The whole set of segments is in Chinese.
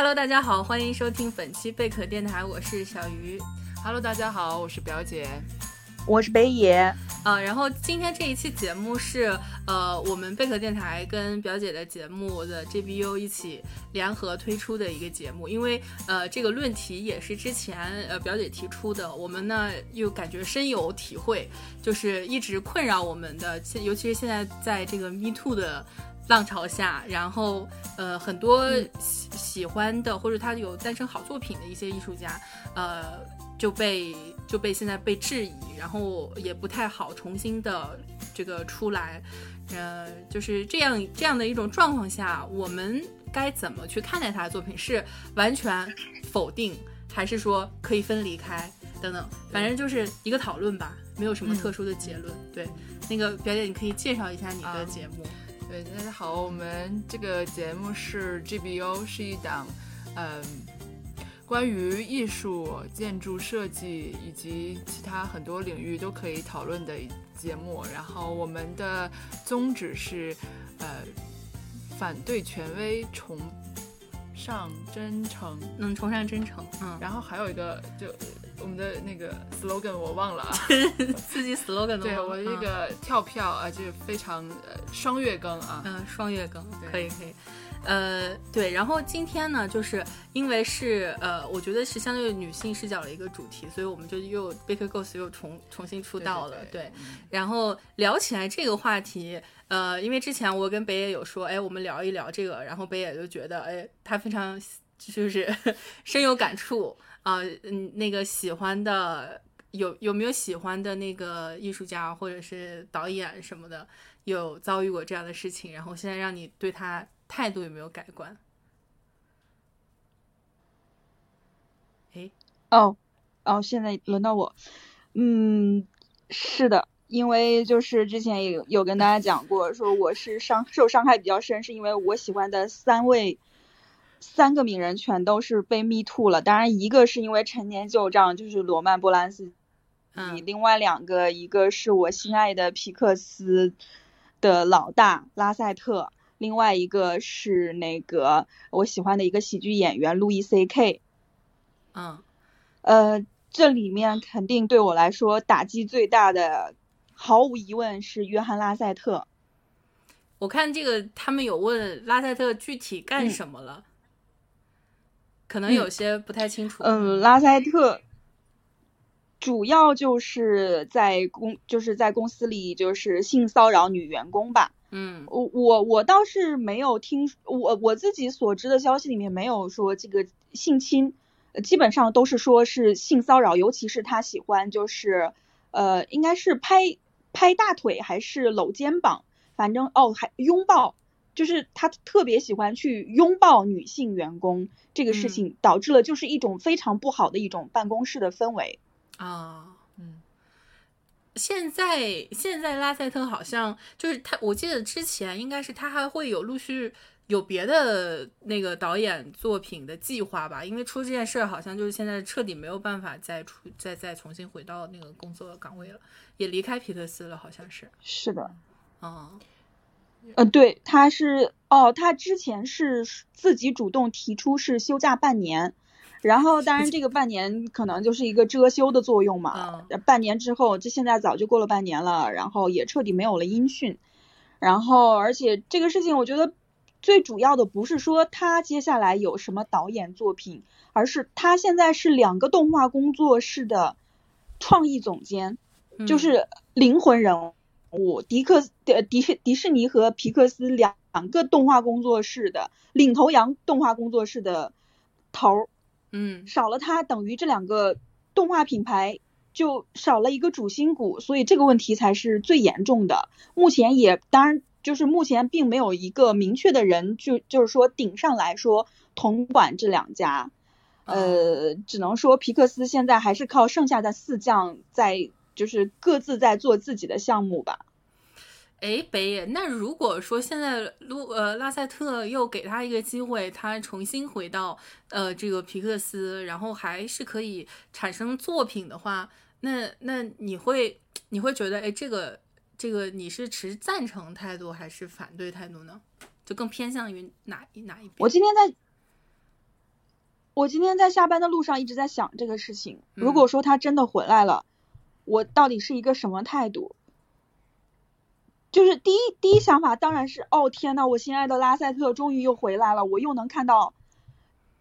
Hello，大家好，欢迎收听本期贝壳电台，我是小鱼。Hello，大家好，我是表姐。我是北野。啊，然后今天这一期节目是呃，我们贝壳电台跟表姐的节目的 GBU 一起联合推出的一个节目，因为呃，这个论题也是之前呃表姐提出的，我们呢又感觉深有体会，就是一直困扰我们的，尤其是现在在这个 Me Too 的浪潮下，然后呃，很多喜喜欢的或者他有诞生好作品的一些艺术家，呃。就被就被现在被质疑，然后也不太好重新的这个出来，呃，就是这样这样的一种状况下，我们该怎么去看待他的作品？是完全否定，还是说可以分离开等等？反正就是一个讨论吧，没有什么特殊的结论。对，那个表姐，你可以介绍一下你的节目。对，大家好，我们这个节目是 GBO，是一档，嗯。关于艺术、建筑设计以及其他很多领域都可以讨论的节目。然后我们的宗旨是，呃，反对权威，崇尚真诚。嗯，崇尚真诚。嗯。然后还有一个，就我们的那个 slogan 我忘了啊。自己 slogan 对我这个跳票啊，就是非常呃双月更啊。嗯，双月更，可以可以。呃，对，然后今天呢，就是因为是呃，我觉得是相对女性视角的一个主题，所以我们就又 Baker Ghost 又重重新出道了，对。然后聊起来这个话题，呃，因为之前我跟北野有说，哎，我们聊一聊这个，然后北野就觉得，哎，他非常就是 深有感触啊，嗯，那个喜欢的有有没有喜欢的那个艺术家或者是导演什么的，有遭遇过这样的事情，然后现在让你对他。态度有没有改观？哎，哦，哦，现在轮到我。嗯，是的，因为就是之前有有跟大家讲过，说我是伤受伤害比较深，是因为我喜欢的三位三个名人全都是被 me too 了。当然，一个是因为陈年旧账，就是罗曼波兰斯基；另外两个，一个是我心爱的皮克斯的老大拉塞特。另外一个是那个我喜欢的一个喜剧演员路易 C K，嗯，呃，这里面肯定对我来说打击最大的，毫无疑问是约翰拉塞特。我看这个他们有问拉塞特具体干什么了，可能有些不太清楚。嗯，拉塞特主要就是在公就是在公司里就是性骚扰女员工吧。嗯，我我我倒是没有听我我自己所知的消息里面没有说这个性侵，基本上都是说是性骚扰，尤其是他喜欢就是呃应该是拍拍大腿还是搂肩膀，反正哦还拥抱，就是他特别喜欢去拥抱女性员工，这个事情导致了就是一种非常不好的一种办公室的氛围啊。嗯现在现在拉塞特好像就是他，我记得之前应该是他还会有陆续有别的那个导演作品的计划吧，因为出这件事儿，好像就是现在彻底没有办法再出再再重新回到那个工作岗位了，也离开皮特斯了，好像是。是的，嗯，呃，对，他是哦，他之前是自己主动提出是休假半年。然后，当然，这个半年可能就是一个遮羞的作用嘛。半年之后，这现在早就过了半年了，然后也彻底没有了音讯。然后，而且这个事情，我觉得最主要的不是说他接下来有什么导演作品，而是他现在是两个动画工作室的创意总监，就是灵魂人物。迪克迪迪迪士尼和皮克斯两个动画工作室的领头羊动画工作室的头。嗯，少了他，等于这两个动画品牌就少了一个主心骨，所以这个问题才是最严重的。目前也当然就是目前并没有一个明确的人，就就是说顶上来说统管这两家，呃，只能说皮克斯现在还是靠剩下的四将在，就是各自在做自己的项目吧。哎，北野，那如果说现在路呃拉塞特又给他一个机会，他重新回到呃这个皮克斯，然后还是可以产生作品的话，那那你会你会觉得哎这个这个你是持赞成态度还是反对态度呢？就更偏向于哪一哪一边？我今天在我今天在下班的路上一直在想这个事情。如果说他真的回来了，我到底是一个什么态度？就是第一第一想法当然是，哦天呐，我心爱的拉塞特终于又回来了，我又能看到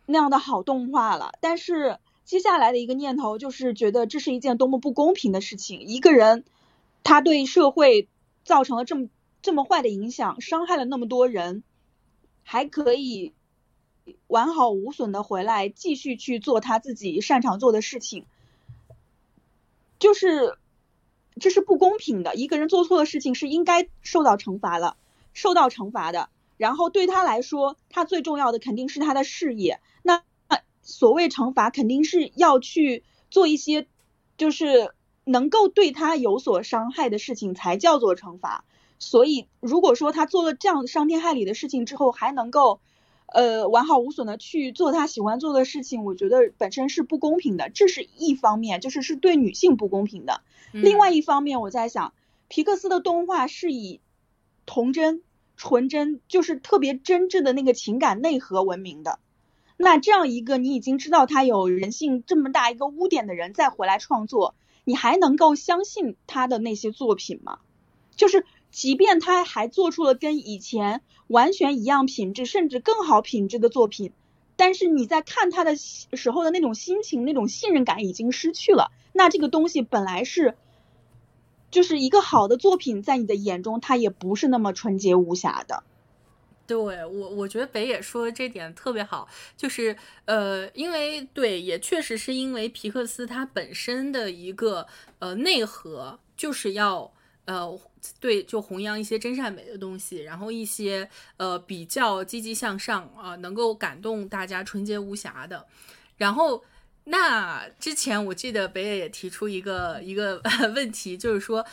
那样的好动画了。但是接下来的一个念头就是觉得这是一件多么不公平的事情。一个人他对社会造成了这么这么坏的影响，伤害了那么多人，还可以完好无损的回来继续去做他自己擅长做的事情，就是。这是不公平的。一个人做错的事情是应该受到惩罚了，受到惩罚的。然后对他来说，他最重要的肯定是他的事业。那所谓惩罚，肯定是要去做一些，就是能够对他有所伤害的事情才叫做惩罚。所以，如果说他做了这样伤天害理的事情之后，还能够。呃，完好无损的去做他喜欢做的事情，我觉得本身是不公平的，这是一方面，就是是对女性不公平的。另外一方面，我在想，皮克斯的动画是以童真、纯真，就是特别真挚的那个情感内核闻名的。那这样一个你已经知道他有人性这么大一个污点的人再回来创作，你还能够相信他的那些作品吗？就是。即便他还做出了跟以前完全一样品质，甚至更好品质的作品，但是你在看他的时候的那种心情、那种信任感已经失去了。那这个东西本来是，就是一个好的作品，在你的眼中，它也不是那么纯洁无瑕的。对我，我觉得北野说的这点特别好，就是呃，因为对，也确实是因为皮克斯它本身的一个呃内核就是要。呃，对，就弘扬一些真善美的东西，然后一些呃比较积极向上啊，能够感动大家纯洁无瑕的。然后，那之前我记得北野也提出一个一个 问题，就是说，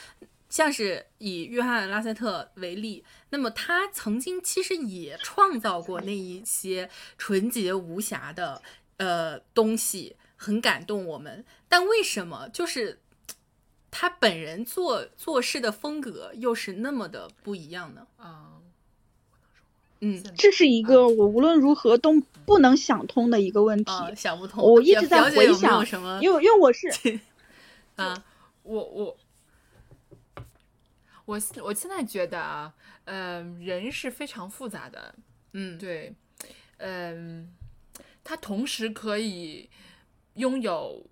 像是以约翰拉塞特为例，那么他曾经其实也创造过那一些纯洁无瑕的呃东西，很感动我们。但为什么就是？他本人做做事的风格又是那么的不一样呢？啊，嗯，这是一个我无论如何都不能想通的一个问题，想不通。我一直在回想什么，因为因为我是 啊，我我我我现在觉得啊，嗯，人是非常复杂的，嗯，对，嗯，他同时可以拥有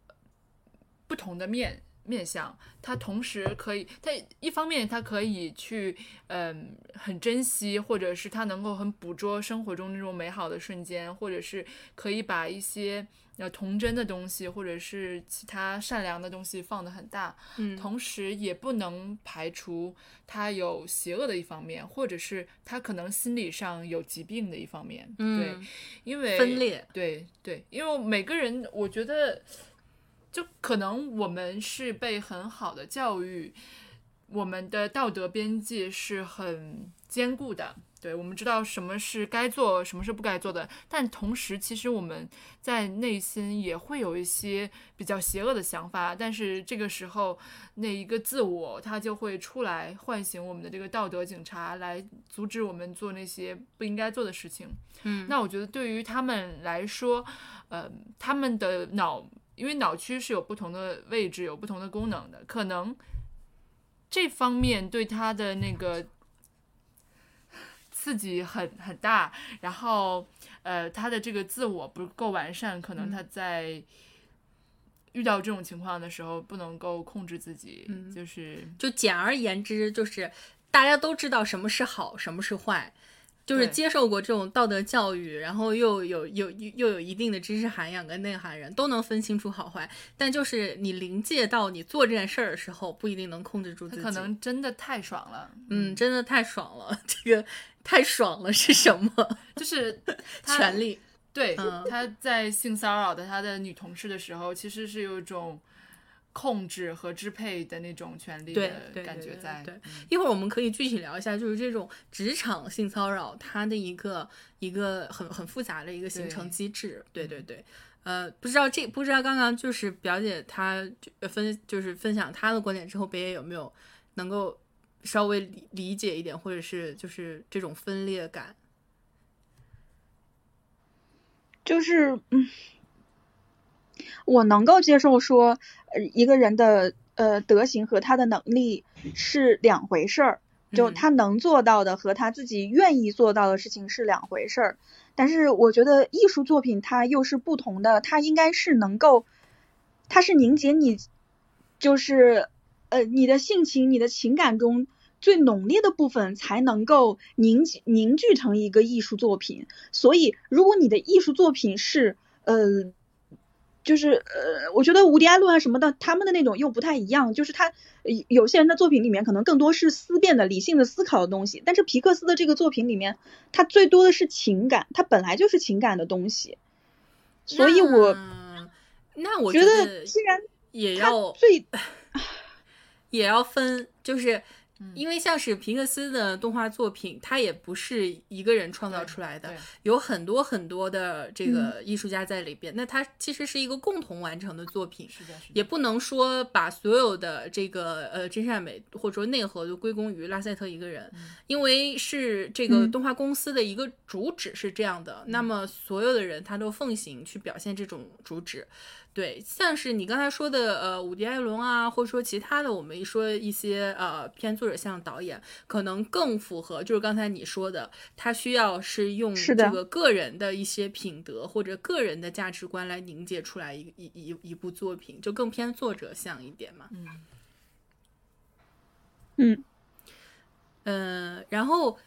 不同的面。面相他，同时可以，他一方面他可以去，嗯，很珍惜，或者是他能够很捕捉生活中那种美好的瞬间，或者是可以把一些呃童真的东西，或者是其他善良的东西放得很大，嗯，同时也不能排除他有邪恶的一方面，或者是他可能心理上有疾病的一方面，对，因为分裂，对对，因为每个人，我觉得。就可能我们是被很好的教育，我们的道德边界是很坚固的。对我们知道什么是该做，什么是不该做的。但同时，其实我们在内心也会有一些比较邪恶的想法。但是这个时候，那一个自我他就会出来唤醒我们的这个道德警察，来阻止我们做那些不应该做的事情。嗯，那我觉得对于他们来说，呃，他们的脑。因为脑区是有不同的位置，有不同的功能的，可能这方面对他的那个刺激很很大，然后呃，他的这个自我不够完善，可能他在遇到这种情况的时候不能够控制自己，就是就简而言之，就是大家都知道什么是好，什么是坏。就是接受过这种道德教育，然后又有有又有一定的知识涵养跟内涵人，都能分清楚好坏。但就是你临界到你做这件事儿的时候，不一定能控制住自己。可能真的太爽了，嗯，真的太爽了。这个太爽了是什么？就是 权力。对，他在性骚扰的他的女同事的时候，其实是有一种。控制和支配的那种权利的感觉在。对，一会儿我们可以具体聊一下，就是这种职场性骚扰它的一个一个很很复杂的一个形成机制。对对对，呃，不知道这不知道刚刚就是表姐她分就是分享她的观点之后，北野有没有能够稍微理理解一点，或者是就是这种分裂感？就是嗯。我能够接受说，呃，一个人的呃德行和他的能力是两回事儿，就他能做到的和他自己愿意做到的事情是两回事儿。但是我觉得艺术作品它又是不同的，它应该是能够，它是凝结你，就是呃你的性情、你的情感中最浓烈的部分才能够凝凝聚成一个艺术作品。所以，如果你的艺术作品是呃。就是呃，我觉得无敌艾伦啊什么的，他们的那种又不太一样。就是他有些人的作品里面可能更多是思辨的、理性的思考的东西，但是皮克斯的这个作品里面，他最多的是情感，它本来就是情感的东西。所以我那我觉得，既然也要最也要分，就是。因为像是皮克斯的动画作品，它也不是一个人创造出来的，有很多很多的这个艺术家在里边。那它其实是一个共同完成的作品，也不能说把所有的这个呃真善美或者说内核都归功于拉塞特一个人，因为是这个动画公司的一个主旨是这样的。那么所有的人他都奉行去表现这种主旨。对，像是你刚才说的，呃，伍迪·艾伦啊，或者说其他的，我们一说一些呃偏作者向导演，可能更符合，就是刚才你说的，他需要是用这个个人的一些品德或者个人的价值观来凝结出来一一一一部作品，就更偏作者向一点嘛。嗯嗯嗯，然后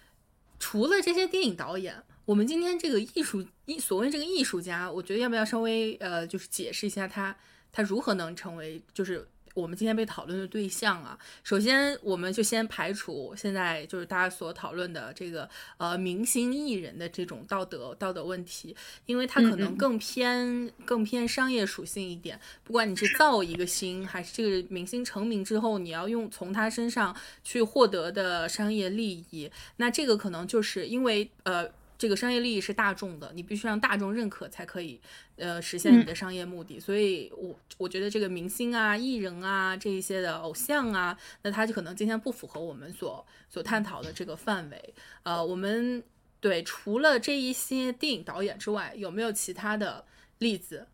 除了这些电影导演。我们今天这个艺术艺所谓这个艺术家，我觉得要不要稍微呃，就是解释一下他他如何能成为就是我们今天被讨论的对象啊？首先，我们就先排除现在就是大家所讨论的这个呃明星艺人的这种道德道德问题，因为他可能更偏更偏商业属性一点。不管你是造一个星，还是这个明星成名之后你要用从他身上去获得的商业利益，那这个可能就是因为呃。这个商业利益是大众的，你必须让大众认可才可以，呃，实现你的商业目的。所以，我我觉得这个明星啊、艺人啊这一些的偶像啊，那他就可能今天不符合我们所所探讨的这个范围。呃，我们对除了这一些电影导演之外，有没有其他的例子？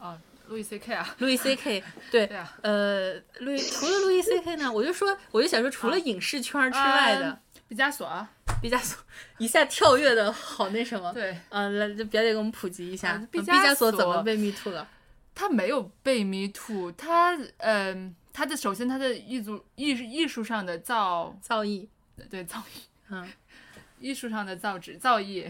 啊，路易 C K 啊，路易 C K，对，对啊，呃，路易除了路易 C K 呢，我就说，我就想说，除了影视圈之外的。毕加索啊，毕加索一下跳跃的好那什么？对，嗯，来，就表姐给我们普及一下，毕加索怎么被 me too 了？他没有被 me too，他，嗯，他的首先他的艺术艺艺术上的造造诣，对造诣，嗯，艺术上的造纸造诣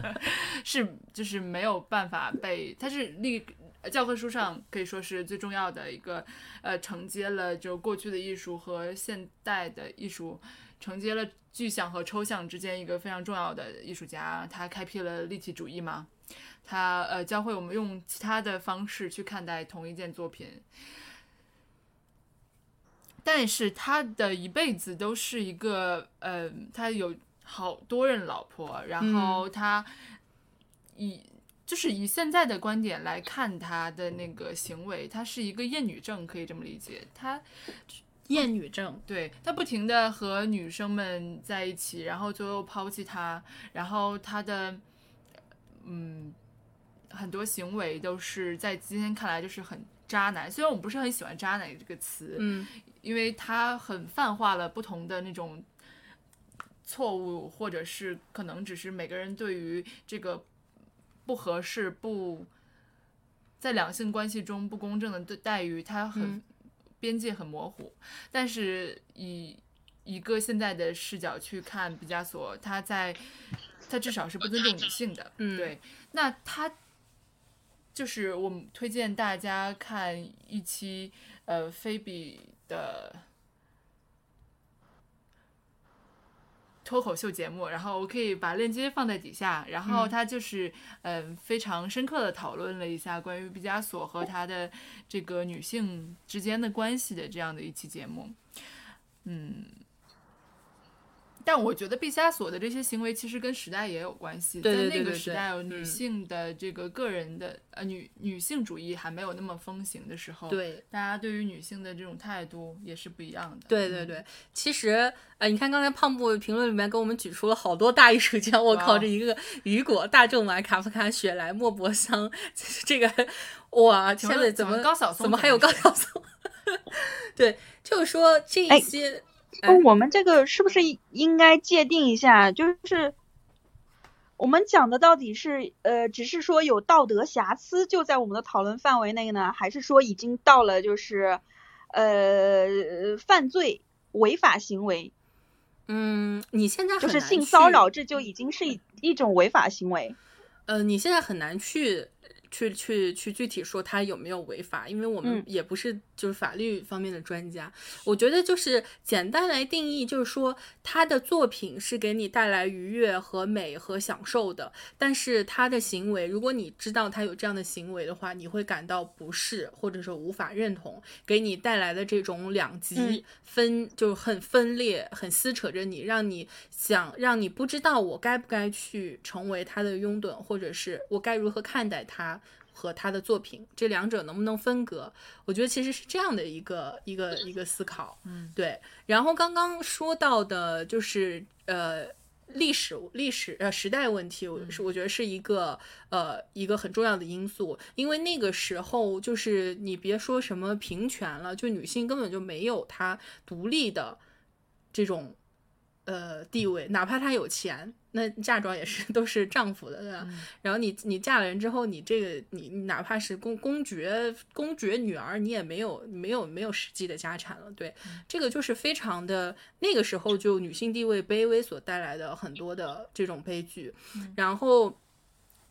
是就是没有办法被，他是立教科书上可以说是最重要的一个，呃，承接了就过去的艺术和现代的艺术。承接了具象和抽象之间一个非常重要的艺术家，他开辟了立体主义嘛？他呃教会我们用其他的方式去看待同一件作品，但是他的一辈子都是一个呃，他有好多任老婆，然后他以就是以现在的观点来看他的那个行为，他是一个厌女症，可以这么理解，他。厌女症，对他不停的和女生们在一起，然后最后抛弃他，然后他的，嗯，很多行为都是在今天看来就是很渣男。虽然我不是很喜欢“渣男”这个词，嗯，因为他很泛化了不同的那种错误，或者是可能只是每个人对于这个不合适、不在两性关系中不公正的待遇，他很。边界很模糊，但是以一个现在的视角去看毕加索，他在他至少是不尊重女性的，嗯，对。那他就是我们推荐大家看一期呃菲比的。脱口秀节目，然后我可以把链接放在底下。然后他就是，嗯，非常深刻的讨论了一下关于毕加索和他的这个女性之间的关系的这样的一期节目。嗯，但我觉得毕加索的这些行为其实跟时代也有关系。在那个时代，女性的这个个人的呃女女性主义还没有那么风行的时候，对大家对于女性的这种态度也是不一样的。对对对，其实呃，你看刚才胖布评论里面给我们举出了好多大艺术家，我靠，这一个雨果、大仲马、卡夫卡、雪莱、莫泊桑，这个哇，现在怎么高晓松？怎么还有高晓松？对，就是说这些。我们这个是不是应该界定一下？就是我们讲的到底是呃，只是说有道德瑕疵就在我们的讨论范围内呢，还是说已经到了就是呃犯罪违法行为？嗯，你现在就是性骚扰，这就已经是一一种违法行为。呃，你现在很难去。去去去具体说他有没有违法，因为我们也不是就是法律方面的专家。我觉得就是简单来定义，就是说他的作品是给你带来愉悦和美和享受的，但是他的行为，如果你知道他有这样的行为的话，你会感到不适或者说无法认同，给你带来的这种两极分就是很分裂，很撕扯着你，让你想让你不知道我该不该去成为他的拥趸，或者是我该如何看待他。和他的作品，这两者能不能分隔？我觉得其实是这样的一个一个一个思考。嗯，对。然后刚刚说到的就是呃历史历史呃时代问题，我是我觉得是一个呃一个很重要的因素，因为那个时候就是你别说什么平权了，就女性根本就没有她独立的这种。呃，地位，哪怕她有钱，那嫁妆也是 都是丈夫的，对吧？然后你你嫁了人之后，你这个你你哪怕是公公爵公爵女儿，你也没有没有没有实际的家产了，对，这个就是非常的那个时候就女性地位卑微所带来的很多的这种悲剧。然后，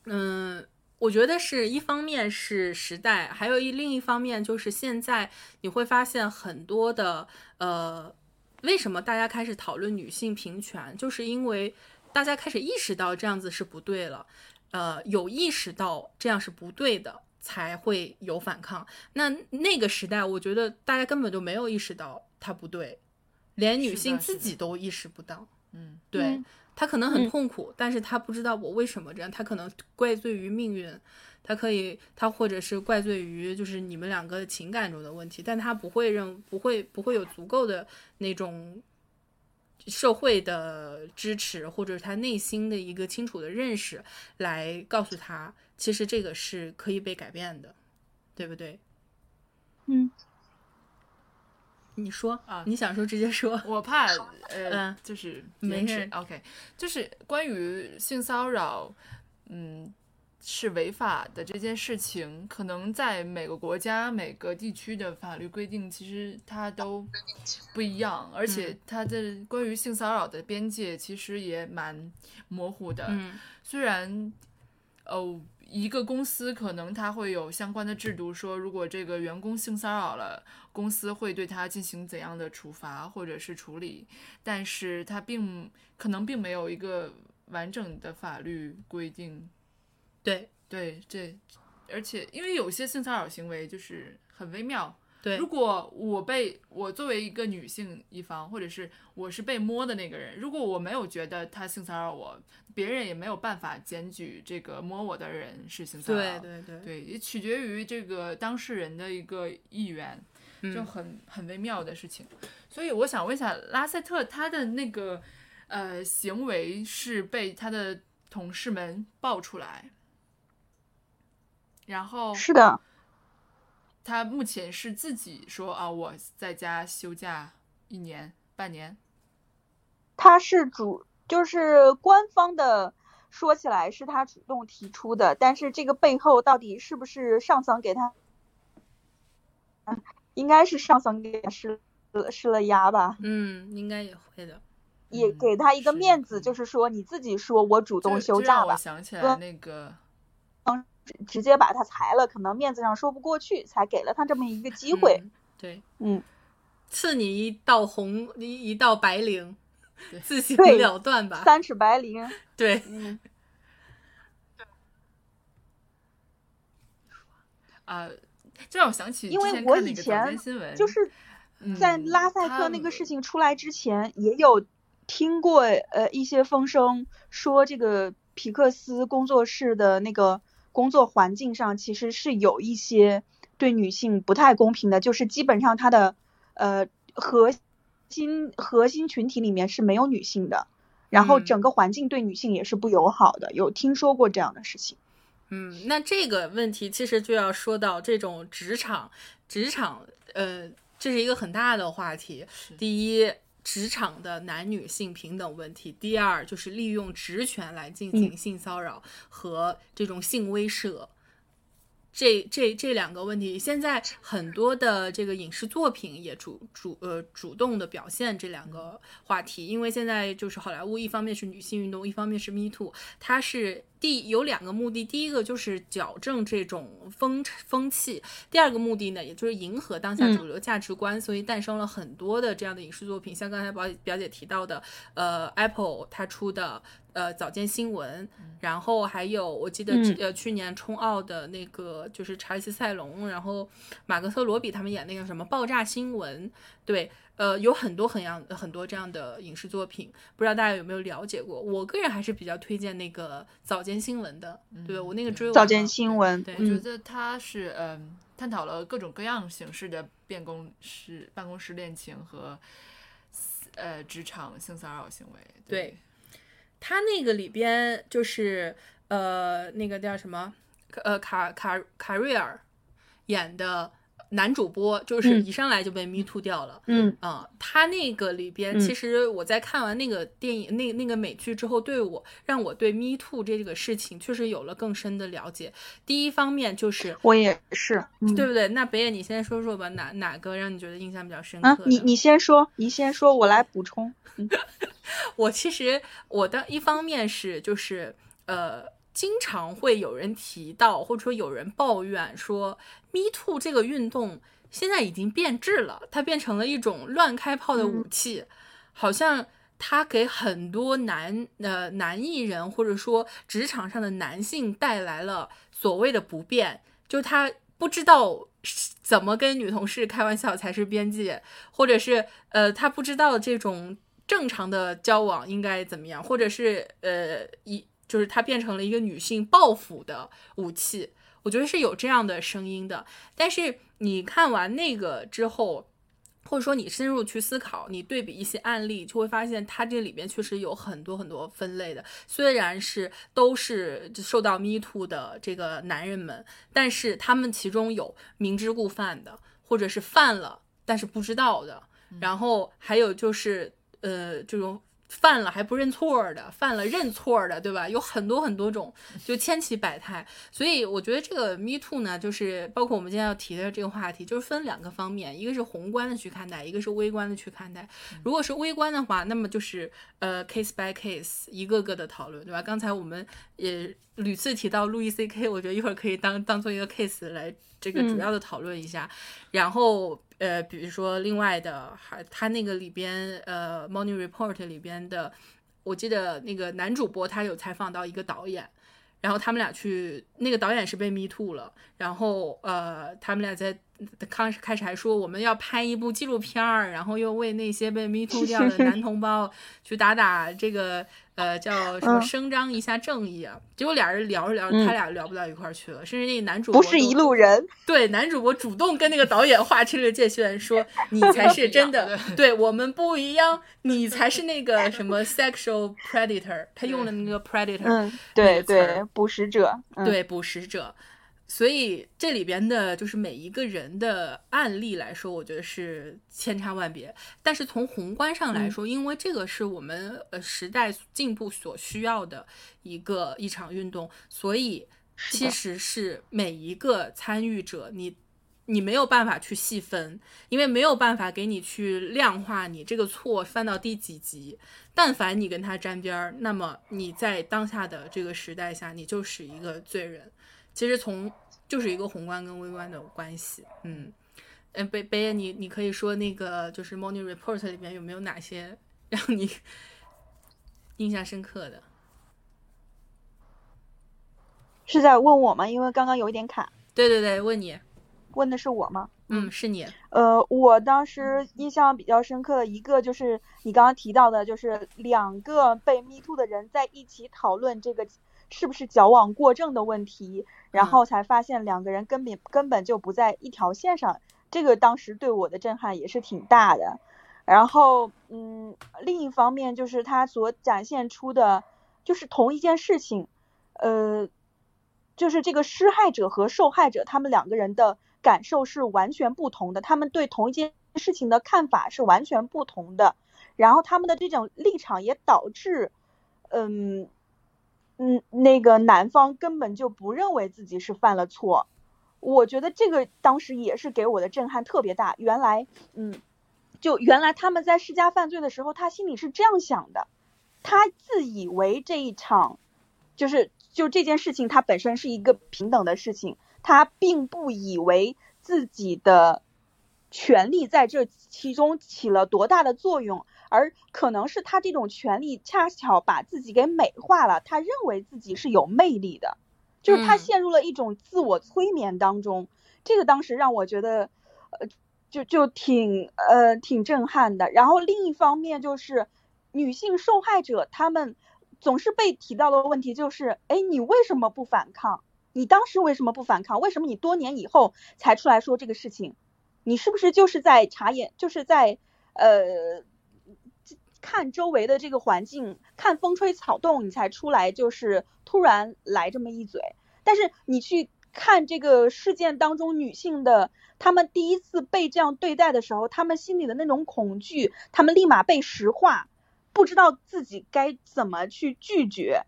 嗯，我觉得是一方面是时代，还有一另一方面就是现在你会发现很多的呃。为什么大家开始讨论女性平权？就是因为大家开始意识到这样子是不对了，呃，有意识到这样是不对的，才会有反抗。那那个时代，我觉得大家根本就没有意识到它不对，连女性自己都意识不到。嗯，对，她可能很痛苦，但是她不知道我为什么这样，她可能怪罪于命运。他可以，他或者是怪罪于就是你们两个情感中的问题，但他不会认，不会不会有足够的那种社会的支持，或者是他内心的一个清楚的认识来告诉他，其实这个是可以被改变的，对不对？嗯，你说啊，你想说直接说，我怕呃，就是没事，OK，就是关于性骚扰，嗯。是违法的这件事情，可能在每个国家、每个地区的法律规定，其实它都不一样，而且它的关于性骚扰的边界其实也蛮模糊的。虽然，哦，一个公司可能它会有相关的制度，说如果这个员工性骚扰了，公司会对他进行怎样的处罚或者是处理，但是它并可能并没有一个完整的法律规定。对对这，而且因为有些性骚扰行为就是很微妙。对，如果我被我作为一个女性一方，或者是我是被摸的那个人，如果我没有觉得他性骚扰我，别人也没有办法检举这个摸我的人是性骚扰。对对对，对，也取决于这个当事人的一个意愿，就很很微妙的事情。所以我想问一下，拉塞特他的那个呃行为是被他的同事们爆出来。然后是的，他目前是自己说啊，我在家休假一年半年。他是主，就是官方的说起来是他主动提出的，但是这个背后到底是不是上层给他？应该是上层给他施施了压吧？嗯，应该也会的，也给他一个面子，就是说你自己说我主动休假吧。我想起来那个。直接把他裁了，可能面子上说不过去，才给了他这么一个机会。对，嗯，赐你一道红一一道白绫，自行了断吧。三尺白绫。对，嗯。啊，这让我想起，因为我以前就是在拉塞克那个事情出来之前，也有听过呃一些风声，说这个皮克斯工作室的那个工作环境上其实是有一些对女性不太公平的，就是基本上它的呃核心核心群体里面是没有女性的，然后整个环境对女性也是不友好的，有听说过这样的事情。嗯，那这个问题其实就要说到这种职场，职场呃这是一个很大的话题。第一。职场的男女性平等问题，第二就是利用职权来进行性骚扰和这种性威慑，这这这两个问题，现在很多的这个影视作品也主主呃主动的表现这两个话题，因为现在就是好莱坞，一方面是女性运动，一方面是 Me Too，它是。第有两个目的，第一个就是矫正这种风风气，第二个目的呢，也就是迎合当下主流价值观，所以诞生了很多的这样的影视作品，像刚才表表姐提到的，呃，Apple 它出的呃早间新闻，然后还有我记得呃去年冲奥的那个就是查理斯塞隆，然后马格特罗比他们演那个什么爆炸新闻，对。呃，有很多很样很多这样的影视作品，不知道大家有没有了解过？我个人还是比较推荐那个早间新闻的，对我那个追早间新闻，对我觉得它是嗯，探讨了各种各样形式的办公室办公室恋情和呃职场性骚扰行为。对，他那个里边就是呃那个叫什么呃卡卡卡瑞尔演的。男主播就是一上来就被 me too 掉了，嗯啊，他那个里边，其实我在看完那个电影、那那个美剧之后，对我让我对 me too 这个事情确实有了更深的了解。第一方面就是我也是，对不对？那北野你先说说吧，哪哪个让你觉得印象比较深刻？你你先说，你先说，我来补充。我其实我的一方面是就是呃。经常会有人提到，或者说有人抱怨说，Me Too 这个运动现在已经变质了，它变成了一种乱开炮的武器，好像它给很多男呃男艺人或者说职场上的男性带来了所谓的不便，就他不知道怎么跟女同事开玩笑才是边界，或者是呃他不知道这种正常的交往应该怎么样，或者是呃一。就是它变成了一个女性报复的武器，我觉得是有这样的声音的。但是你看完那个之后，或者说你深入去思考，你对比一些案例，就会发现它这里边确实有很多很多分类的。虽然是都是受到 Me Too 的这个男人们，但是他们其中有明知故犯的，或者是犯了但是不知道的，然后还有就是呃这种。犯了还不认错的，犯了认错的，对吧？有很多很多种，就千奇百态。所以我觉得这个 Me Too 呢，就是包括我们今天要提的这个话题，就是分两个方面，一个是宏观的去看待，一个是微观的去看待。如果是微观的话，那么就是呃 case by case 一个个的讨论，对吧？刚才我们也屡次提到路易 C K，我觉得一会儿可以当当做一个 case 来这个主要的讨论一下，然后。呃，比如说另外的，还他那个里边，呃，《Morning Report》里边的，我记得那个男主播他有采访到一个导演，然后他们俩去，那个导演是被 Me Too 了，然后呃，他们俩在刚开始还说我们要拍一部纪录片儿，然后又为那些被 Me Too 掉的 男同胞去打打这个。呃，叫什么？声张一下正义啊！结果俩人聊着聊着，他俩聊不到一块儿去了。甚至那个男主播不是一路人，对男主播主动跟那个导演划清了界限，说 你才是真的，对我们不一样，你才是那个什么 sexual predator。他用了那个 predator，嗯，对对，捕食者，对捕食者。所以这里边的就是每一个人的案例来说，我觉得是千差万别。但是从宏观上来说，因为这个是我们呃时代进步所需要的一个一场运动，所以其实是每一个参与者，你你没有办法去细分，因为没有办法给你去量化你这个错犯到第几级。但凡你跟他沾边儿，那么你在当下的这个时代下，你就是一个罪人。其实从就是一个宏观跟微观的关系，嗯，嗯，北北野，你你可以说那个就是 Morning Report 里面有没有哪些 让你印象深刻的？是在问我吗？因为刚刚有一点卡。对对对，问你。问的是我吗？嗯，是你。呃，我当时印象比较深刻的一个就是你刚刚提到的，就是两个被 me too 的人在一起讨论这个是不是矫枉过正的问题，然后才发现两个人根本根本就不在一条线上。这个当时对我的震撼也是挺大的。然后，嗯，另一方面就是他所展现出的，就是同一件事情，呃。就是这个施害者和受害者，他们两个人的感受是完全不同的，他们对同一件事情的看法是完全不同的，然后他们的这种立场也导致，嗯嗯，那个男方根本就不认为自己是犯了错，我觉得这个当时也是给我的震撼特别大。原来，嗯，就原来他们在施加犯罪的时候，他心里是这样想的，他自以为这一场就是。就这件事情，它本身是一个平等的事情，他并不以为自己的权利在这其中起了多大的作用，而可能是他这种权利恰巧把自己给美化了，他认为自己是有魅力的，就是他陷入了一种自我催眠当中。这个当时让我觉得，呃，就就挺呃挺震撼的。然后另一方面就是女性受害者她们。总是被提到的问题就是，哎，你为什么不反抗？你当时为什么不反抗？为什么你多年以后才出来说这个事情？你是不是就是在察言，就是在呃看周围的这个环境，看风吹草动，你才出来就是突然来这么一嘴？但是你去看这个事件当中女性的，她们第一次被这样对待的时候，她们心里的那种恐惧，她们立马被石化。不知道自己该怎么去拒绝，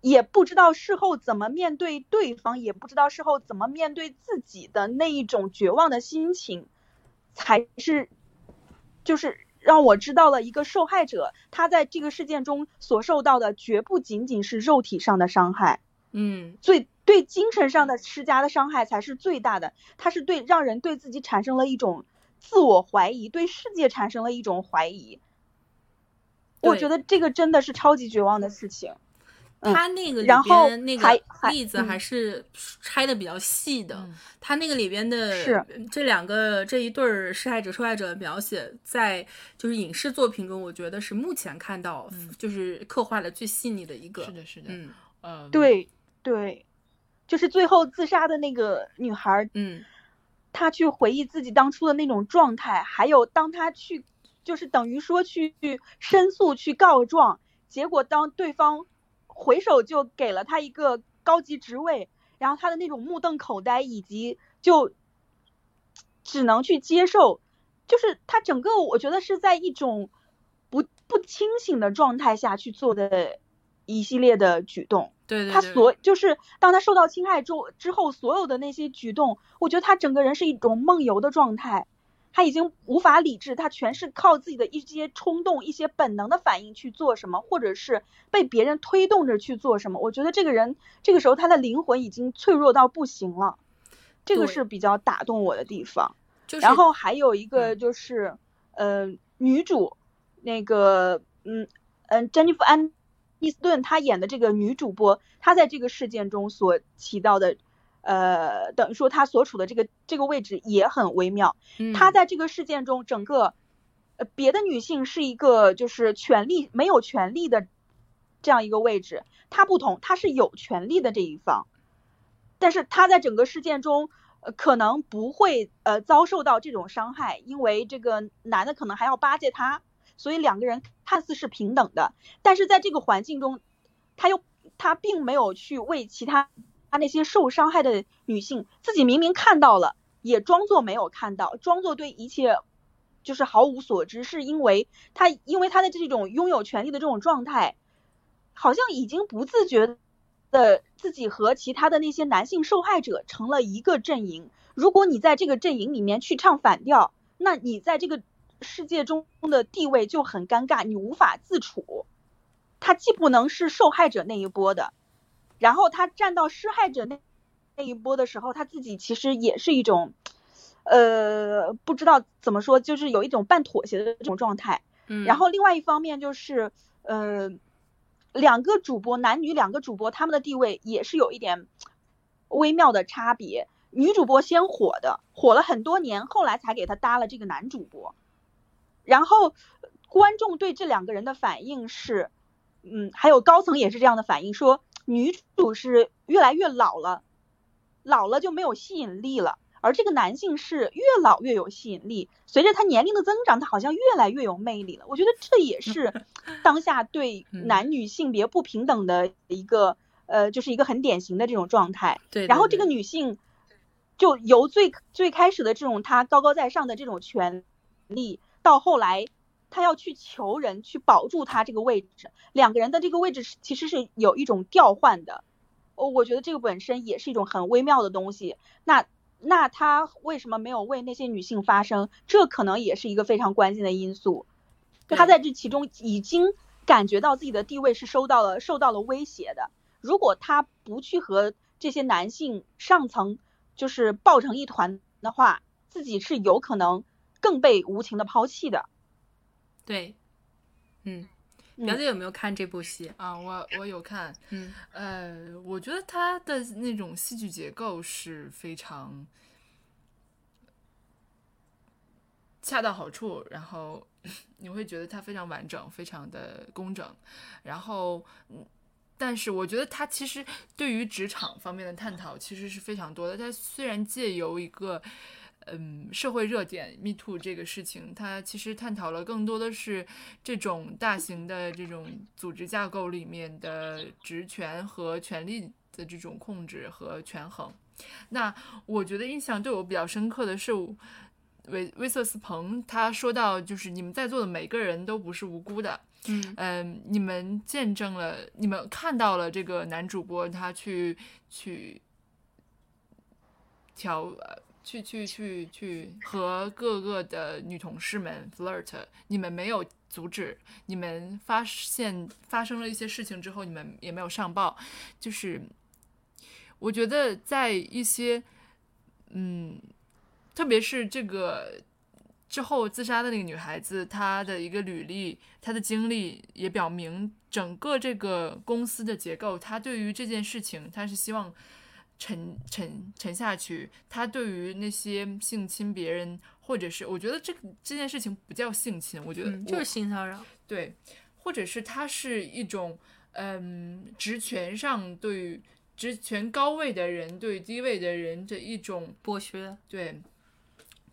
也不知道事后怎么面对对方，也不知道事后怎么面对自己的那一种绝望的心情，才是就是让我知道了一个受害者他在这个事件中所受到的绝不仅仅是肉体上的伤害，嗯，最对精神上的施加的伤害才是最大的，他是对让人对自己产生了一种自我怀疑，对世界产生了一种怀疑。我觉得这个真的是超级绝望的事情。他那个里边那个例子还是拆的比较细的。他那个里边的这两个这一对儿施害者受害者的描写，在就是影视作品中，我觉得是目前看到就是刻画的最细腻的一个。是的，是的，嗯。呃，对对，就是最后自杀的那个女孩，嗯，她去回忆自己当初的那种状态，还有当她去。就是等于说去申诉、去告状，结果当对方回首就给了他一个高级职位，然后他的那种目瞪口呆，以及就只能去接受，就是他整个我觉得是在一种不不清醒的状态下去做的一系列的举动。对，他所就是当他受到侵害之之后，所有的那些举动，我觉得他整个人是一种梦游的状态。他已经无法理智，他全是靠自己的一些冲动、一些本能的反应去做什么，或者是被别人推动着去做什么。我觉得这个人这个时候他的灵魂已经脆弱到不行了，这个是比较打动我的地方。然后还有一个就是，呃，女主那个，嗯嗯，珍妮弗安妮斯顿她演的这个女主播，她在这个事件中所起到的。呃，等于说他所处的这个这个位置也很微妙。他在这个事件中，整个呃别的女性是一个就是权利没有权利的这样一个位置，他不同，他是有权利的这一方。但是他在整个事件中，呃可能不会呃遭受到这种伤害，因为这个男的可能还要巴结他，所以两个人看似是平等的。但是在这个环境中，他又他并没有去为其他。他那些受伤害的女性，自己明明看到了，也装作没有看到，装作对一切就是毫无所知，是因为他因为他的这种拥有权利的这种状态，好像已经不自觉的自己和其他的那些男性受害者成了一个阵营。如果你在这个阵营里面去唱反调，那你在这个世界中的地位就很尴尬，你无法自处。他既不能是受害者那一波的。然后他站到施害者那那一波的时候，他自己其实也是一种，呃，不知道怎么说，就是有一种半妥协的这种状态。嗯。然后另外一方面就是，呃，两个主播，男女两个主播，他们的地位也是有一点微妙的差别。女主播先火的，火了很多年，后来才给他搭了这个男主播。然后观众对这两个人的反应是，嗯，还有高层也是这样的反应，说女主是越来越老了，老了就没有吸引力了。而这个男性是越老越有吸引力，随着他年龄的增长，他好像越来越有魅力了。我觉得这也是 当下对男女性别不平等的一个呃，就是一个很典型的这种状态。对。然后这个女性就由最最开始的这种她高高在上的这种权利，到后来她要去求人去保住他这个位置，两个人的这个位置其实是有一种调换的。哦，我觉得这个本身也是一种很微妙的东西。那。那他为什么没有为那些女性发声？这可能也是一个非常关键的因素。他在这其中已经感觉到自己的地位是受到了受到了威胁的。如果他不去和这些男性上层就是抱成一团的话，自己是有可能更被无情的抛弃的。对，嗯。表姐有没有看这部戏啊？我我有看，嗯，呃，我觉得它的那种戏剧结构是非常恰到好处，然后 你会觉得它非常完整，非常的工整，然后嗯，但是我觉得它其实对于职场方面的探讨其实是非常多的。它虽然借由一个。嗯，社会热点 Me Too 这个事情，它其实探讨了更多的是这种大型的这种组织架构里面的职权和权力的这种控制和权衡。那我觉得印象对我比较深刻的是，威威瑟斯彭他说到，就是你们在座的每个人都不是无辜的。嗯嗯，你们见证了，你们看到了这个男主播他去去调。去去去去和各个的女同事们 flirt，你们没有阻止，你们发现发生了一些事情之后，你们也没有上报，就是我觉得在一些嗯，特别是这个之后自杀的那个女孩子，她的一个履历，她的经历也表明，整个这个公司的结构，她对于这件事情，她是希望。沉沉沉下去，他对于那些性侵别人，或者是我觉得这个这件事情不叫性侵，我觉得就是性骚扰，对，或者是他是一种嗯职权上对职权高位的人对低位的人的一种剥削，对，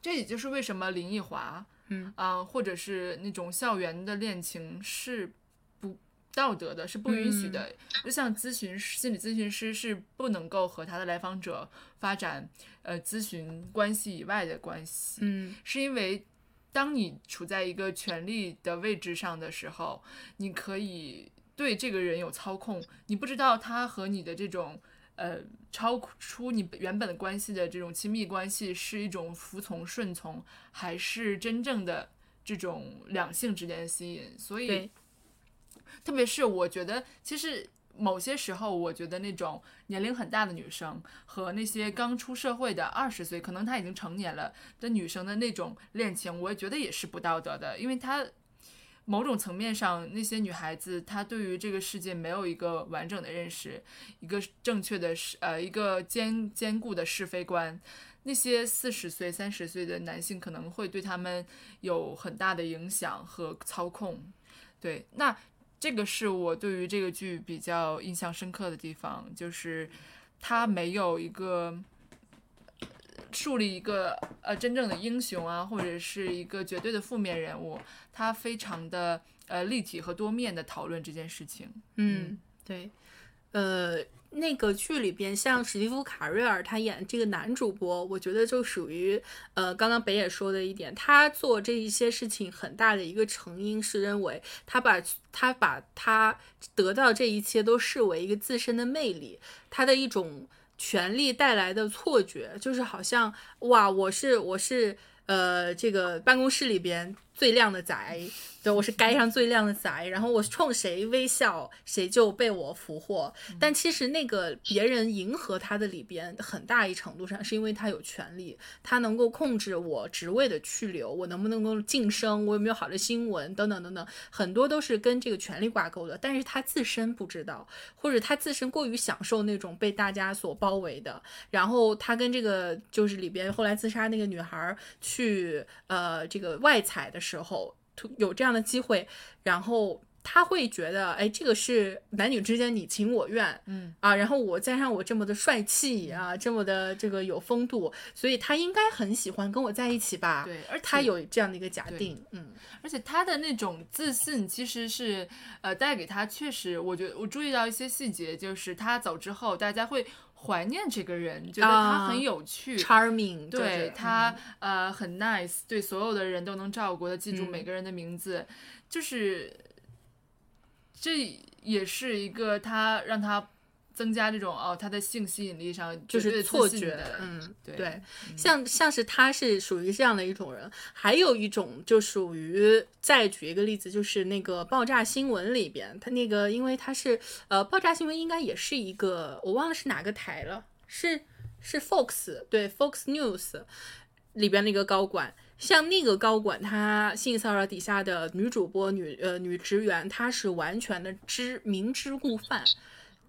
这也就是为什么林奕华，嗯啊，或者是那种校园的恋情是。道德的是不允许的，就像咨询心理咨询师是不能够和他的来访者发展呃咨询关系以外的关系，嗯，是因为当你处在一个权力的位置上的时候，你可以对这个人有操控，你不知道他和你的这种呃超出你原本的关系的这种亲密关系是一种服从顺从，还是真正的这种两性之间的吸引，所以。特别是我觉得，其实某些时候，我觉得那种年龄很大的女生和那些刚出社会的二十岁，可能她已经成年了的女生的那种恋情，我也觉得也是不道德的，因为她某种层面上，那些女孩子她对于这个世界没有一个完整的认识，一个正确的是呃一个坚坚固的是非观。那些四十岁、三十岁的男性可能会对他们有很大的影响和操控。对，那。这个是我对于这个剧比较印象深刻的地方，就是他没有一个树立一个呃真正的英雄啊，或者是一个绝对的负面人物，他非常的呃立体和多面的讨论这件事情。嗯，对，呃。那个剧里边，像史蒂夫·卡瑞尔他演这个男主播，我觉得就属于，呃，刚刚北野说的一点，他做这一些事情很大的一个成因是认为他把他把他得到这一切都视为一个自身的魅力，他的一种权力带来的错觉，就是好像哇，我是我是呃这个办公室里边最靓的仔。对，我是街上最靓的仔，然后我冲谁微笑，谁就被我俘获。但其实那个别人迎合他的里边，很大一程度上是因为他有权利，他能够控制我职位的去留，我能不能够晋升，我有没有好的新闻等等等等，很多都是跟这个权利挂钩的。但是他自身不知道，或者他自身过于享受那种被大家所包围的，然后他跟这个就是里边后来自杀那个女孩去呃这个外采的时候。有这样的机会，然后他会觉得，哎，这个是男女之间你情我愿，嗯啊，然后我加上我这么的帅气啊，这么的这个有风度，所以他应该很喜欢跟我在一起吧？对，而他有这样的一个假定，嗯，而且他的那种自信其实是，呃，带给他确实，我觉得我注意到一些细节，就是他走之后，大家会。怀念这个人，觉得他很有趣，charming，对他呃很 nice，对所有的人都能照顾，他记住每个人的名字，就是这也是一个他让他。增加这种哦，他的性吸引力上就是错觉，嗯，对，像像是他是属于这样的一种人，还有一种就属于再举一个例子，就是那个爆炸新闻里边，他那个因为他是呃爆炸新闻应该也是一个我忘了是哪个台了，是是 Fox 对 Fox News 里边那个高管，像那个高管他性骚扰底下的女主播女呃女职员，他是完全的知明知故犯。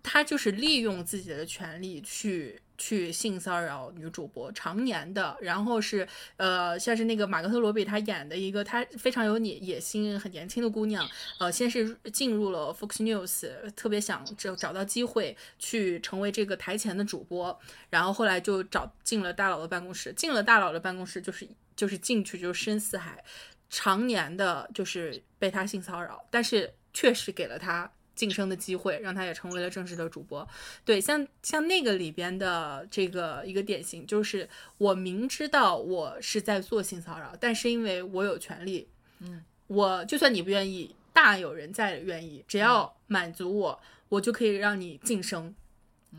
他就是利用自己的权利去去性骚扰女主播，常年的。然后是呃，像是那个马格特罗比他演的一个，他非常有野野心、很年轻的姑娘。呃，先是进入了 Fox News，特别想找找到机会去成为这个台前的主播。然后后来就找进了大佬的办公室，进了大佬的办公室就是就是进去就深似海，常年的就是被他性骚扰，但是确实给了他。晋升的机会，让他也成为了正式的主播。对，像像那个里边的这个一个典型，就是我明知道我是在做性骚扰，但是因为我有权利，嗯，我就算你不愿意，大有人在愿意，只要满足我，我就可以让你晋升。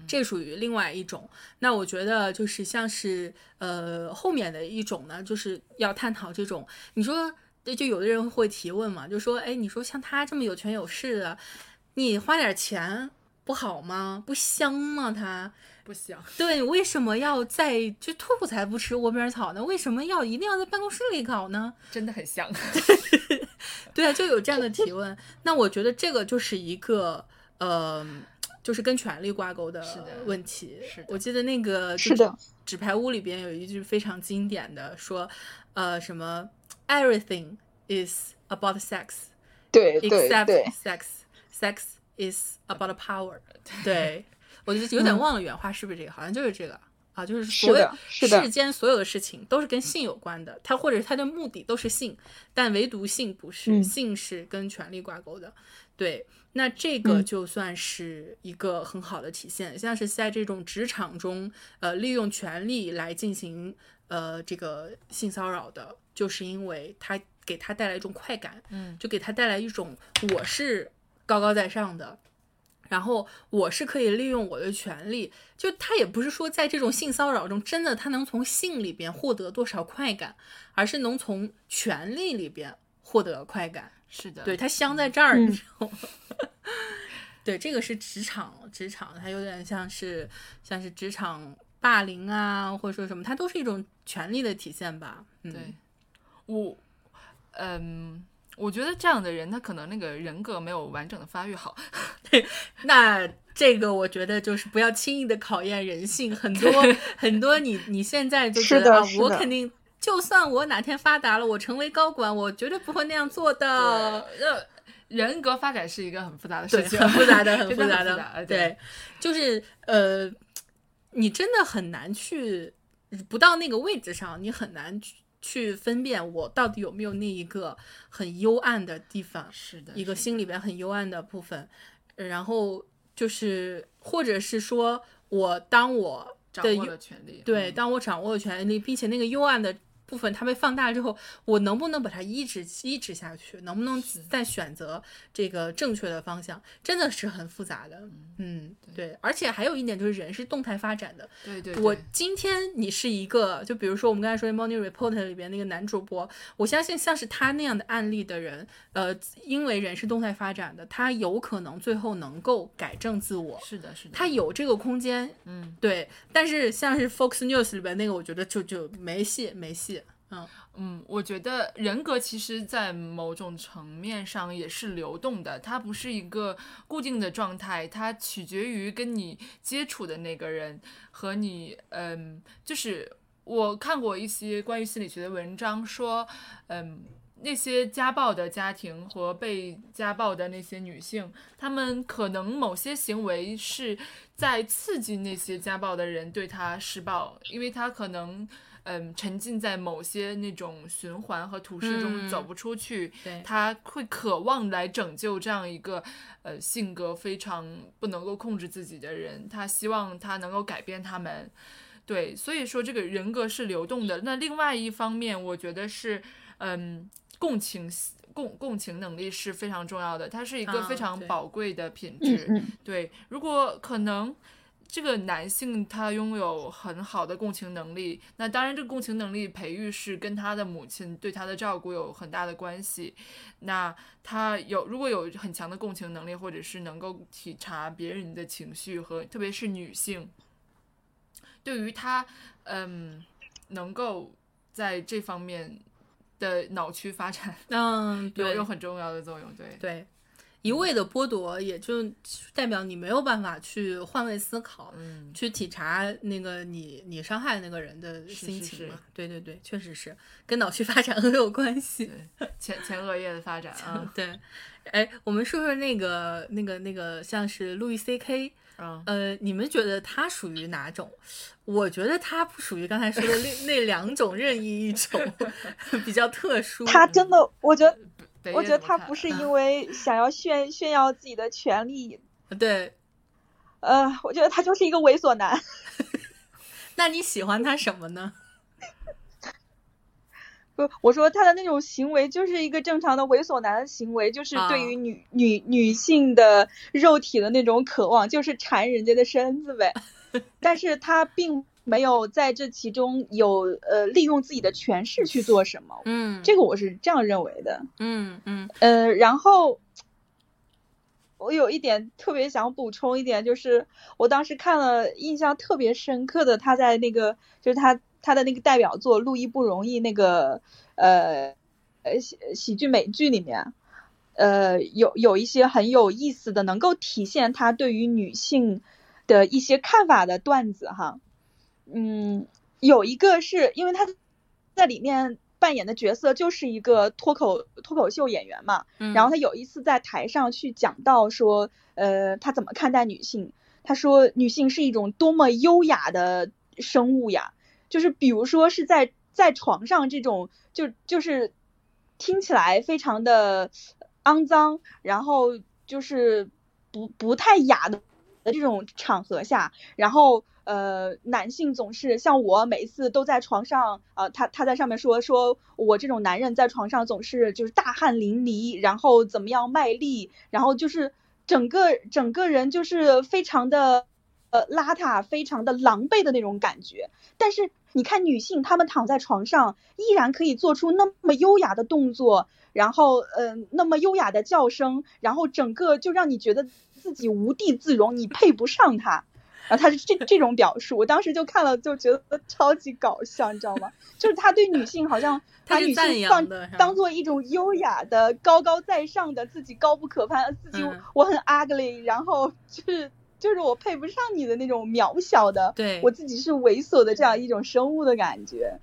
这属于另外一种。那我觉得就是像是呃后面的一种呢，就是要探讨这种，你说就有的人会提问嘛，就说哎，你说像他这么有权有势的。你花点钱不好吗？不香吗？它不香。对，为什么要在就兔才不吃窝边草呢？为什么要一定要在办公室里搞呢？真的很香。对啊，就有这样的提问。那我觉得这个就是一个呃，就是跟权力挂钩的问题。是的。我记得那个是的，纸牌屋里边有一句非常经典的，说呃什么 Everything is about sex，对，except，sex。Sex is about power。对，我就有点忘了原话是不是这个，好像就是这个啊，就是所有世间所有的事情都是跟性有关的，它或者它的目的都是性，但唯独性不是，性是跟权力挂钩的。对，那这个就算是一个很好的体现，像是在这种职场中，呃，利用权力来进行呃这个性骚扰的，就是因为他给他带来一种快感，嗯，就给他带来一种我是。高高在上的，然后我是可以利用我的权利，就他也不是说在这种性骚扰中真的他能从性里边获得多少快感，而是能从权利里边获得快感。是的，对他镶在这儿，你知道吗？对，这个是职场，职场它有点像是像是职场霸凌啊，或者说什么，它都是一种权利的体现吧。对，我，嗯。我觉得这样的人，他可能那个人格没有完整的发育好。对那这个我觉得就是不要轻易的考验人性。很多很多，你你现在就觉得啊，我肯定就算我哪天发达了，我成为高管，我绝对不会那样做的。人格发展是一个很复杂的事情，很复杂的，很 复杂的。对，就是呃，你真的很难去不到那个位置上，你很难去。去分辨我到底有没有那一个很幽暗的地方，是的，一个心里边很幽暗的部分，然后就是，或者是说我当我掌握了权利，对，当我掌握了权力，并且那个幽暗的部分它被放大之后，我能不能把它抑制抑制下去？能不能再选择这个正确的方向？真的是很复杂的。嗯，对。而且还有一点就是，人是动态发展的。对对。我今天你是一个，就比如说我们刚才说的《Morning Report》里边那个男主播，我相信像是他那样的案例的人，呃，因为人是动态发展的，他有可能最后能够改正自我。是的，是的。他有这个空间。嗯，对。但是像是 Fox News 里边那个，我觉得就就没戏，没戏。嗯嗯，我觉得人格其实，在某种层面上也是流动的，它不是一个固定的状态，它取决于跟你接触的那个人和你，嗯，就是我看过一些关于心理学的文章，说，嗯，那些家暴的家庭和被家暴的那些女性，她们可能某些行为是在刺激那些家暴的人对她施暴，因为她可能。嗯，沉浸在某些那种循环和图式中走不出去，他会渴望来拯救这样一个呃性格非常不能够控制自己的人，他希望他能够改变他们。对，所以说这个人格是流动的。那另外一方面，我觉得是嗯，共情共共情能力是非常重要的，它是一个非常宝贵的品质。对，如果可能。这个男性他拥有很好的共情能力，那当然这个共情能力培育是跟他的母亲对他的照顾有很大的关系。那他有如果有很强的共情能力，或者是能够体察别人的情绪和特别是女性，对于他嗯能够在这方面的脑区发展，嗯，有有很重要的作用。对对。一味的剥夺，也就代表你没有办法去换位思考，嗯，去体察那个你你伤害那个人的心情嘛？对对对，确实是跟脑区发展很有关系，前前额叶的发展啊。对，哎，我们说说那个那个那个，像是路易 C K，呃，你们觉得他属于哪种？我觉得他不属于刚才说的那那两种任意一种，比较特殊。他真的，我觉得。我觉得他不是因 为想要炫炫耀自己的权利，对，呃，我觉得他就是一个猥琐男。那你喜欢他什么呢？不，我说他的那种行为就是一个正常的猥琐男的行为，就是对于女女女性的肉体的那种渴望，就是馋人家的身子呗。但是他并。没有在这其中有呃利用自己的权势去做什么，嗯，这个我是这样认为的，嗯嗯呃，然后我有一点特别想补充一点，就是我当时看了印象特别深刻的，他在那个就是他他的那个代表作《路易不容易》那个呃呃喜喜剧美剧里面，呃有有一些很有意思的，能够体现他对于女性的一些看法的段子哈。嗯，有一个是因为他在里面扮演的角色就是一个脱口脱口秀演员嘛，然后他有一次在台上去讲到说，呃，他怎么看待女性？他说女性是一种多么优雅的生物呀，就是比如说是在在床上这种就就是听起来非常的肮脏，然后就是不不太雅的的这种场合下，然后。呃，男性总是像我，每次都在床上，呃，他他在上面说，说我这种男人在床上总是就是大汗淋漓，然后怎么样卖力，然后就是整个整个人就是非常的呃邋遢，非常的狼狈的那种感觉。但是你看女性，她们躺在床上依然可以做出那么优雅的动作，然后嗯，那么优雅的叫声，然后整个就让你觉得自己无地自容，你配不上她。然后他是这这种表述，我当时就看了就觉得超级搞笑，你知道吗？就是他对女性好像 把女性当当做一种优雅的、高高在上的、自己高不可攀、自己我很 ugly，然后就是就是我配不上你的那种渺小的，对我自己是猥琐的这样一种生物的感觉。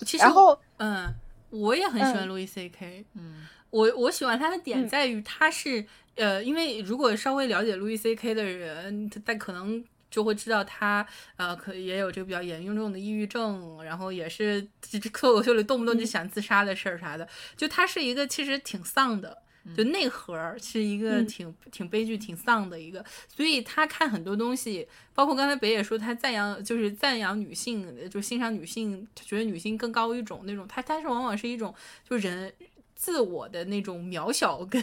其实，然后嗯，我也很喜欢路易 C K，嗯，我我喜欢他的点在于他是呃，因为如果稍微了解路易 C K 的人，他可能。就会知道他呃，可也有这个比较严重的抑郁症，然后也是脱口秀里动不动就想自杀的事儿啥的。就他是一个其实挺丧的，就内核是一个挺挺悲剧、挺丧的一个。所以他看很多东西，包括刚才北野说他赞扬，就是赞扬女性，就欣赏女性，他觉得女性更高一种那种。他他是往往是一种就人自我的那种渺小，跟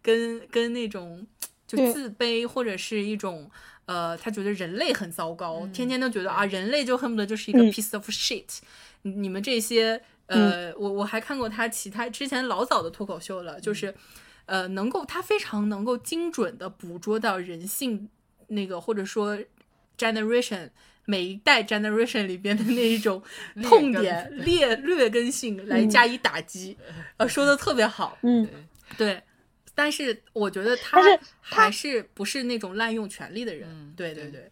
跟跟那种就自卑，或者是一种。呃，他觉得人类很糟糕，天天都觉得啊，人类就恨不得就是一个 piece of shit。你们这些，呃，我我还看过他其他之前老早的脱口秀了，就是，呃，能够他非常能够精准的捕捉到人性那个或者说 generation 每一代 generation 里边的那一种 痛点劣劣根性来加以打击，呃，说的特别好，嗯，对。但是我觉得他还是不是那种滥用权力的人，对对对，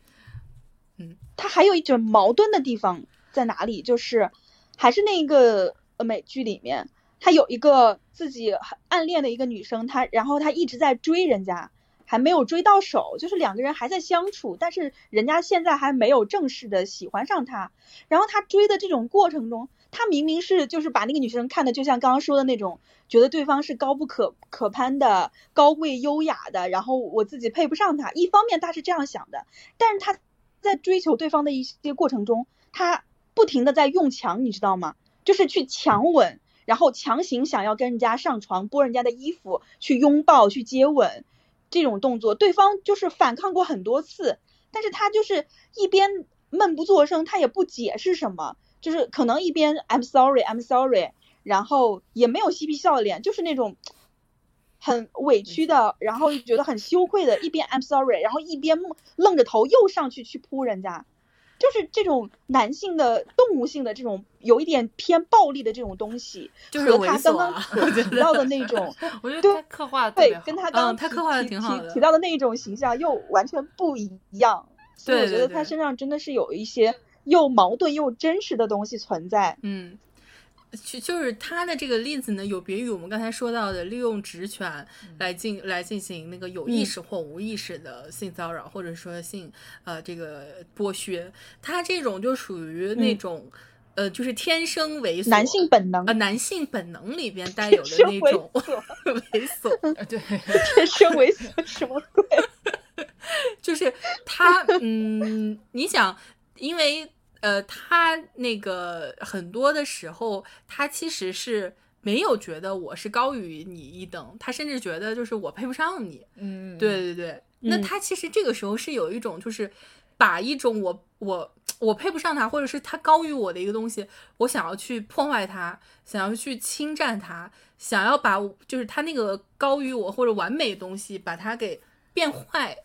嗯，他还有一种矛盾的地方在哪里？就是还是那个美剧里面，他有一个自己暗恋的一个女生，他然后他一直在追人家，还没有追到手，就是两个人还在相处，但是人家现在还没有正式的喜欢上他，然后他追的这种过程中。他明明是就是把那个女生看的就像刚刚说的那种，觉得对方是高不可可攀的、高贵优雅的，然后我自己配不上他。一方面他是这样想的，但是他在追求对方的一些过程中，他不停的在用强，你知道吗？就是去强吻，然后强行想要跟人家上床，剥人家的衣服，去拥抱、去接吻，这种动作，对方就是反抗过很多次，但是他就是一边闷不作声，他也不解释什么。就是可能一边 I'm sorry I'm sorry，然后也没有嬉皮笑脸，就是那种很委屈的，然后觉得很羞愧的，一边 I'm sorry，然后一边愣着头又上去去扑人家，就是这种男性的动物性的这种有一点偏暴力的这种东西，和他刚刚 提到的那种，我觉得他刻画对，跟他刚刚他刻画的挺好的提到的那一种形象又完全不一样，所以我觉得他身上真的是有一些。又矛盾又真实的东西存在，嗯，就就是他的这个例子呢，有别于我们刚才说到的利用职权来进来进行那个有意识或无意识的性骚扰，或者说性呃这个剥削，他这种就属于那种呃就是天生猥琐男性本能。啊男性本能里边 带有的那种 猥琐，对，天生猥琐什么鬼？就是他嗯，你想。因为呃，他那个很多的时候，他其实是没有觉得我是高于你一等，他甚至觉得就是我配不上你。嗯，对对对。那他其实这个时候是有一种，就是把一种我我我配不上他，或者是他高于我的一个东西，我想要去破坏他，想要去侵占他，想要把就是他那个高于我或者完美的东西，把它给变坏，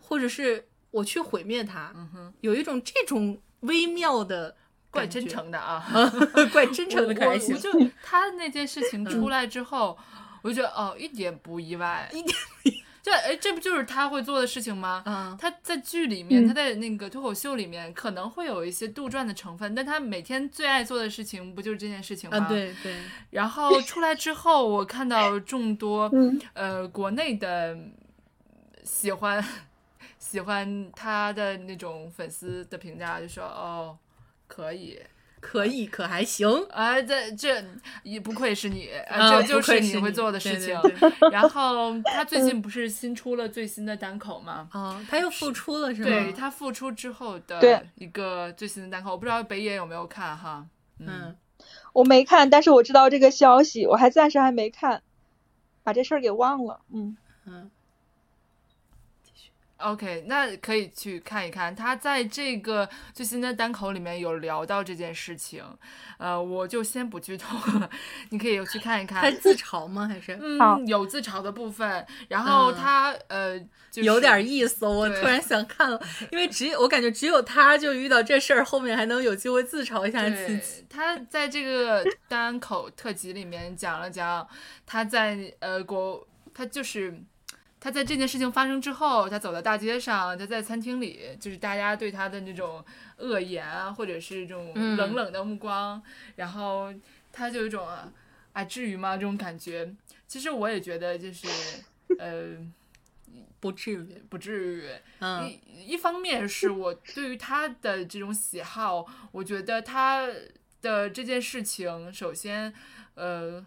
或者是。我去毁灭他，有一种这种微妙的、怪真诚的啊，怪真诚的开心。就 他那件事情出来之后，我就觉得哦，一点不意外，一点。就哎，这不就是他会做的事情吗？嗯，他在剧里面，他在那个脱口秀里面可能会有一些杜撰的成分，但他每天最爱做的事情不就是这件事情吗？对对。然后出来之后，我看到众多呃国内的喜欢。喜欢他的那种粉丝的评价，就说哦，可以，可以，可还行啊！这这也不愧是你，这就是你会做的事情。然后他最近不是新出了最新的单口吗？啊，他又复出了是吗？对他复出之后的一个最新的单口，我不知道北野有没有看哈？嗯，我没看，但是我知道这个消息，我还暂时还没看，把这事儿给忘了。嗯嗯。OK，那可以去看一看，他在这个最新的单口里面有聊到这件事情，呃，我就先不剧透了，你可以去看一看。他自嘲吗？还是嗯，有自嘲的部分。然后他呃，有点意思，我突然想看了，因为只有我感觉只有他就遇到这事儿，后面还能有机会自嘲一下自己。他在这个单口特辑里面讲了讲他在呃国，他就是。他在这件事情发生之后，他走到大街上，他在餐厅里，就是大家对他的那种恶言啊，或者是这种冷冷的目光，然后他就有一种啊，至于吗？这种感觉。其实我也觉得，就是呃，不至于，不至于。一一方面是我对于他的这种喜好，我觉得他的这件事情，首先，呃。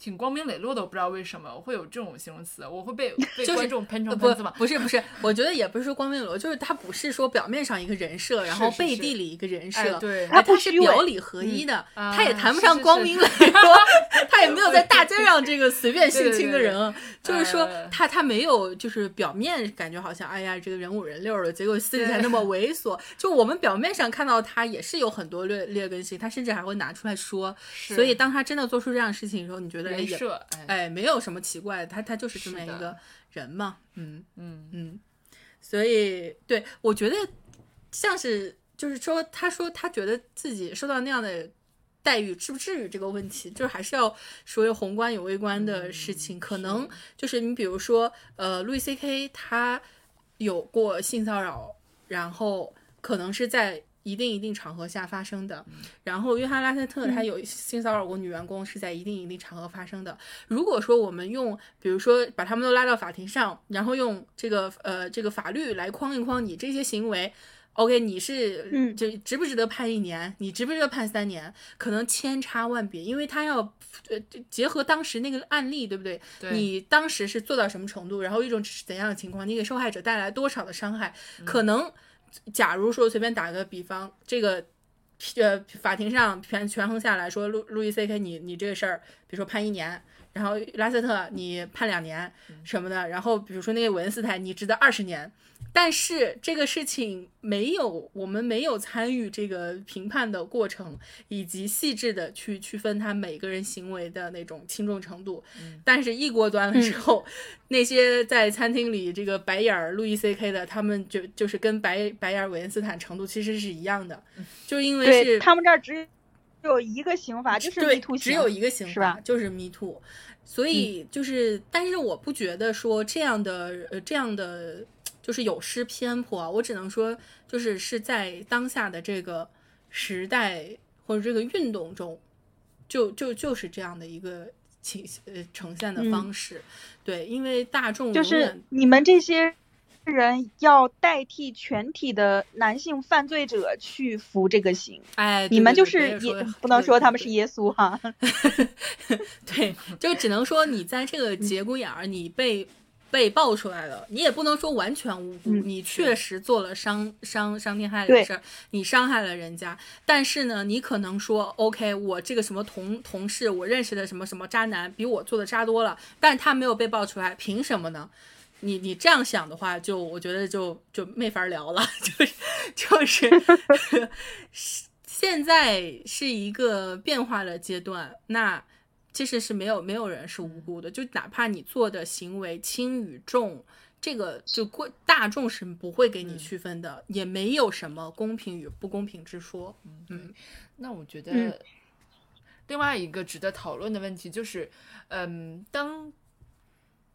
挺光明磊落的，我不知道为什么我会有这种形容词，我会被 被观众喷成喷子吗？不是不是，我觉得也不是说光明磊落，就是他不是说表面上一个人设，然后背地里一个人设，对，他是表里合一的，他也谈不上光明 磊落，他也没有在大街上这个随便性侵的人，就是说他他没有就是表面感觉好像哎呀这个人五人六的，结果私底下那么猥琐，就我们表面上看到他也是有很多劣劣根性，他甚至还会拿出来说，所以当他真的做出这样的事情的时候，你觉得？人设，哎，没有什么奇怪，他他就是这么一个。人嘛，嗯嗯。嗯，所以对我觉得像是就是说，他说他觉得自己受到那样的待遇，至不至于这个问题，就是还是要说宏观有微观的事情，可能。就是你比如说，呃，路易 C K 他有过性骚扰，然后可能是在。一定一定场合下发生的，然后约翰拉塞特他有性骚扰过女员工，是在一定一定场合发生的。如果说我们用，比如说把他们都拉到法庭上，然后用这个呃这个法律来框一框你这些行为，OK，你是就值不值得判一年？你值不值得判三年？可能千差万别，因为他要呃结合当时那个案例，对不对？你当时是做到什么程度？然后一种是怎样的情况？你给受害者带来多少的伤害？可能。假如说随便打个比方，这个呃法庭上权权衡下来说，路路易 C K 你你这个事儿，比如说判一年，然后拉塞特你判两年什么的，然后比如说那个韦恩斯坦你值得二十年。但是这个事情没有，我们没有参与这个评判的过程，以及细致的去区分他每个人行为的那种轻重程度。但是，一锅端了之后，那些在餐厅里这个白眼儿路易 C K 的，他们就就是跟白白眼韦恩斯坦程度其实是一样的，就因为是他们这儿只有一个刑罚，就是 Me Too，只有一个刑罚，就是 Me Too。所以就是，但是我不觉得说这样的呃这样的。就是有失偏颇，我只能说，就是是在当下的这个时代或者这个运动中，就就就是这样的一个情呃呈现的方式，对，因为大众就是你们这些人要代替全体的男性犯罪者去服这个刑，哎，你们就是也不能说他们是耶稣哈，对，就只能说你在这个节骨眼儿，你被。被爆出来了，你也不能说完全无辜，你确实做了伤伤伤天害理的事儿，你伤害了人家。但是呢，你可能说，OK，我这个什么同同事，我认识的什么什么渣男，比我做的渣多了，但他没有被爆出来，凭什么呢？你你这样想的话，就我觉得就就没法聊了，就是就是 现在是一个变化的阶段，那。其实是没有没有人是无辜的，就哪怕你做的行为轻与重，这个就过大众是不会给你区分的，也没有什么公平与不公平之说。嗯，那我觉得另外一个值得讨论的问题就是，嗯，当。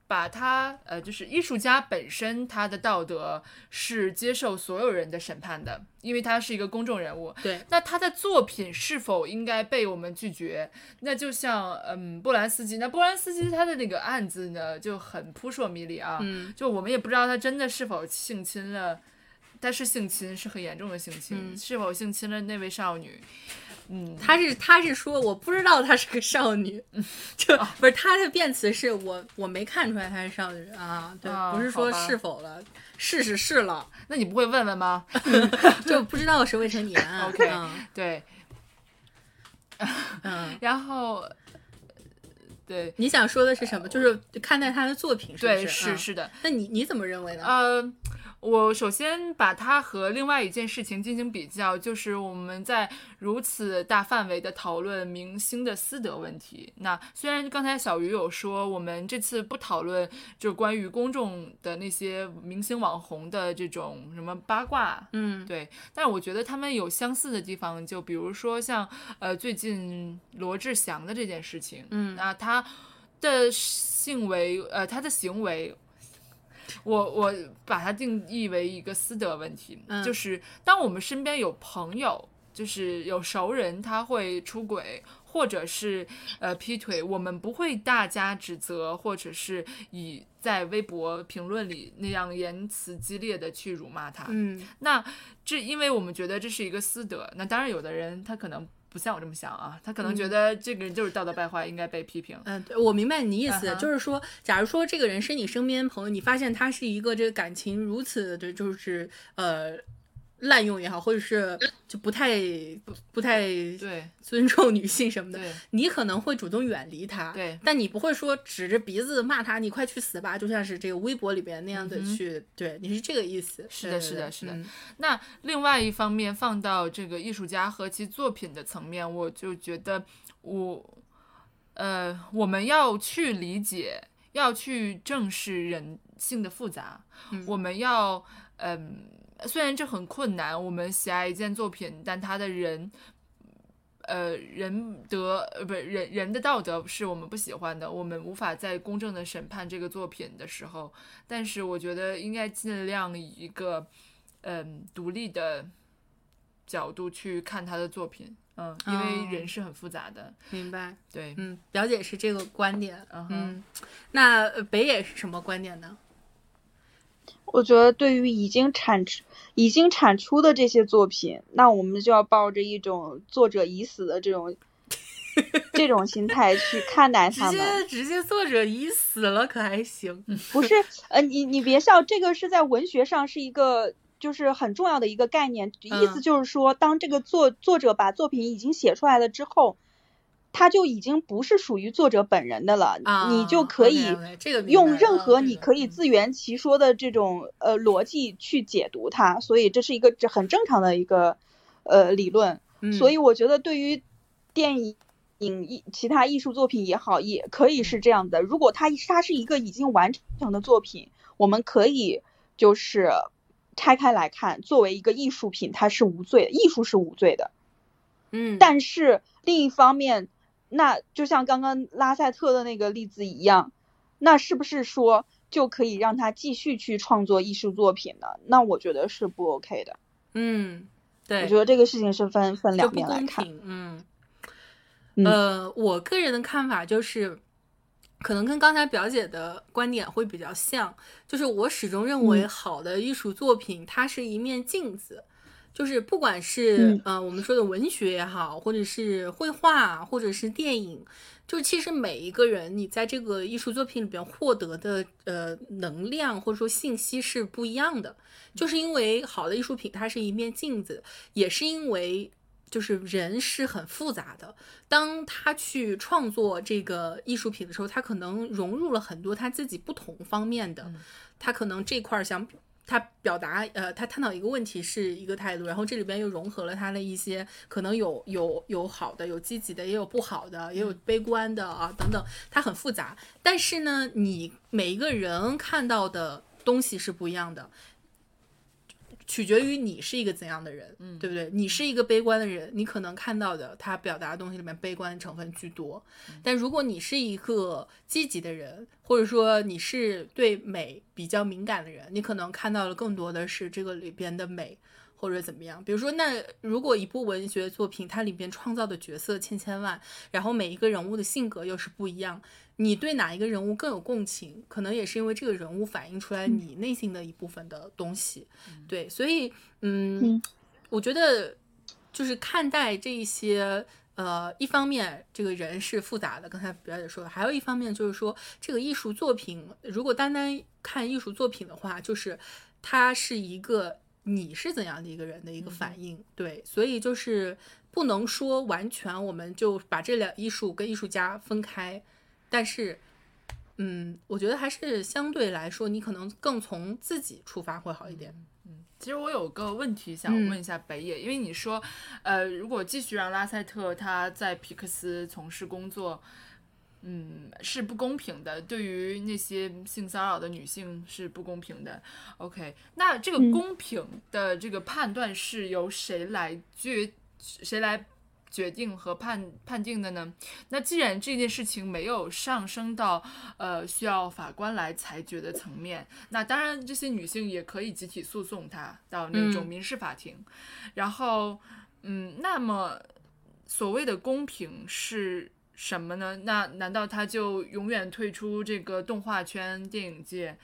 把他呃，就是艺术家本身，他的道德是接受所有人的审判的，因为他是一个公众人物。对，那他的作品是否应该被我们拒绝？那就像嗯，波兰斯基，那波兰斯基他的那个案子呢，就很扑朔迷离啊。嗯，就我们也不知道他真的是否性侵了，但是性侵是很严重的性侵，是否性侵了那位少女？嗯，他是他是说我不知道她是个少女，就不是他的辩词是我我没看出来她是少女啊，对，不是说是否了，是是是了，那你不会问问吗？就不知道是未成年。OK，对，嗯，然后对，你想说的是什么？就是看待他的作品，是对，是是的。那你你怎么认为呢？呃。我首先把它和另外一件事情进行比较，就是我们在如此大范围的讨论明星的私德问题。那虽然刚才小鱼有说，我们这次不讨论就关于公众的那些明星网红的这种什么八卦，嗯，对，但是我觉得他们有相似的地方，就比如说像呃最近罗志祥的这件事情，嗯，那他的行为，呃，他的行为。我我把它定义为一个私德问题，就是当我们身边有朋友，就是有熟人，他会出轨或者是呃劈腿，我们不会大加指责，或者是以在微博评论里那样言辞激烈的去辱骂他。嗯，那这因为我们觉得这是一个私德，那当然有的人他可能。不像我这么想啊，他可能觉得这个人就是道德败坏，应该被批评。嗯，对我明白你意思，就是说，假如说这个人是你身边朋友，你发现他是一个这个感情如此的，就是呃。滥用也好，或者是就不太不不太对尊重女性什么的，你可能会主动远离他。对，但你不会说指着鼻子骂他，你快去死吧！就像是这个微博里边那样的去，对，你是这个意思。是的，是的，是的。那另外一方面，放到这个艺术家和其作品的层面，我就觉得我呃，我们要去理解，要去正视人性的复杂，我们要嗯。虽然这很困难，我们喜爱一件作品，但他的人，呃，人德呃，不是人人的道德是我们不喜欢的，我们无法在公正的审判这个作品的时候，但是我觉得应该尽量以一个嗯独立的角度去看他的作品，嗯，因为人是很复杂的，明白？对，嗯，表姐是这个观点，嗯，那北野是什么观点呢？我觉得，对于已经产出、已经产出的这些作品，那我们就要抱着一种作者已死的这种 这种心态去看待他们。直接直接作者已死了，可还行？不是，呃，你你别笑，这个是在文学上是一个就是很重要的一个概念，意思就是说，当这个作作者把作品已经写出来了之后。他就已经不是属于作者本人的了，你就可以用任何你可以自圆其说的这种呃逻辑去解读它，所以这是一个这很正常的一个呃理论。所以我觉得对于电影艺其他艺术作品也好，也可以是这样的。如果它它是一个已经完成的作品，我们可以就是拆开来看，作为一个艺术品，它是无罪的，艺术是无罪的。嗯，但是另一方面。那就像刚刚拉塞特的那个例子一样，那是不是说就可以让他继续去创作艺术作品呢？那我觉得是不 OK 的。嗯，对，我觉得这个事情是分分两面来看。嗯，呃，我个人的看法就是，可能跟刚才表姐的观点会比较像，就是我始终认为好的艺术作品它是一面镜子。就是不管是呃我们说的文学也好，或者是绘画，或者是电影，就其实每一个人你在这个艺术作品里边获得的呃能量或者说信息是不一样的。就是因为好的艺术品它是一面镜子，也是因为就是人是很复杂的。当他去创作这个艺术品的时候，他可能融入了很多他自己不同方面的，他可能这块想。他表达，呃，他探讨一个问题是一个态度，然后这里边又融合了他的一些可能有有有好的，有积极的，也有不好的，也有悲观的啊等等，它很复杂。但是呢，你每一个人看到的东西是不一样的。取决于你是一个怎样的人，嗯，对不对？你是一个悲观的人，你可能看到的他表达的东西里面悲观的成分居多。但如果你是一个积极的人，或者说你是对美比较敏感的人，你可能看到的更多的是这个里边的美。或者怎么样？比如说，那如果一部文学作品，它里边创造的角色千千万，然后每一个人物的性格又是不一样，你对哪一个人物更有共情？可能也是因为这个人物反映出来你内心的一部分的东西。对，所以，嗯，我觉得就是看待这一些，呃，一方面这个人是复杂的，刚才表姐说的，还有一方面就是说，这个艺术作品，如果单单看艺术作品的话，就是它是一个。你是怎样的一个人的一个反应？对，所以就是不能说完全我们就把这两艺术跟艺术家分开，但是，嗯，我觉得还是相对来说，你可能更从自己出发会好一点。嗯，其实我有个问题想问一下北野，因为你说，呃，如果继续让拉塞特他在皮克斯从事工作。嗯，是不公平的，对于那些性骚扰的女性是不公平的。OK，那这个公平的这个判断是由谁来决，谁来决定和判判定的呢？那既然这件事情没有上升到呃需要法官来裁决的层面，那当然这些女性也可以集体诉讼他到那种民事法庭。然后，嗯，那么所谓的公平是？什么呢？那难道他就永远退出这个动画圈、电影界，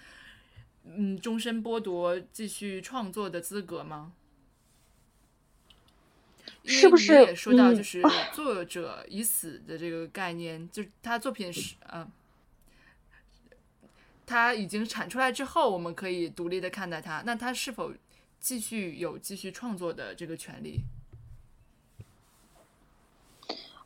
嗯，终身剥夺继续创作的资格吗？是不是也说到就是作者已死的这个概念，就是他作品是呃，他已经产出来之后，我们可以独立的看待他，那他是否继续有继续创作的这个权利？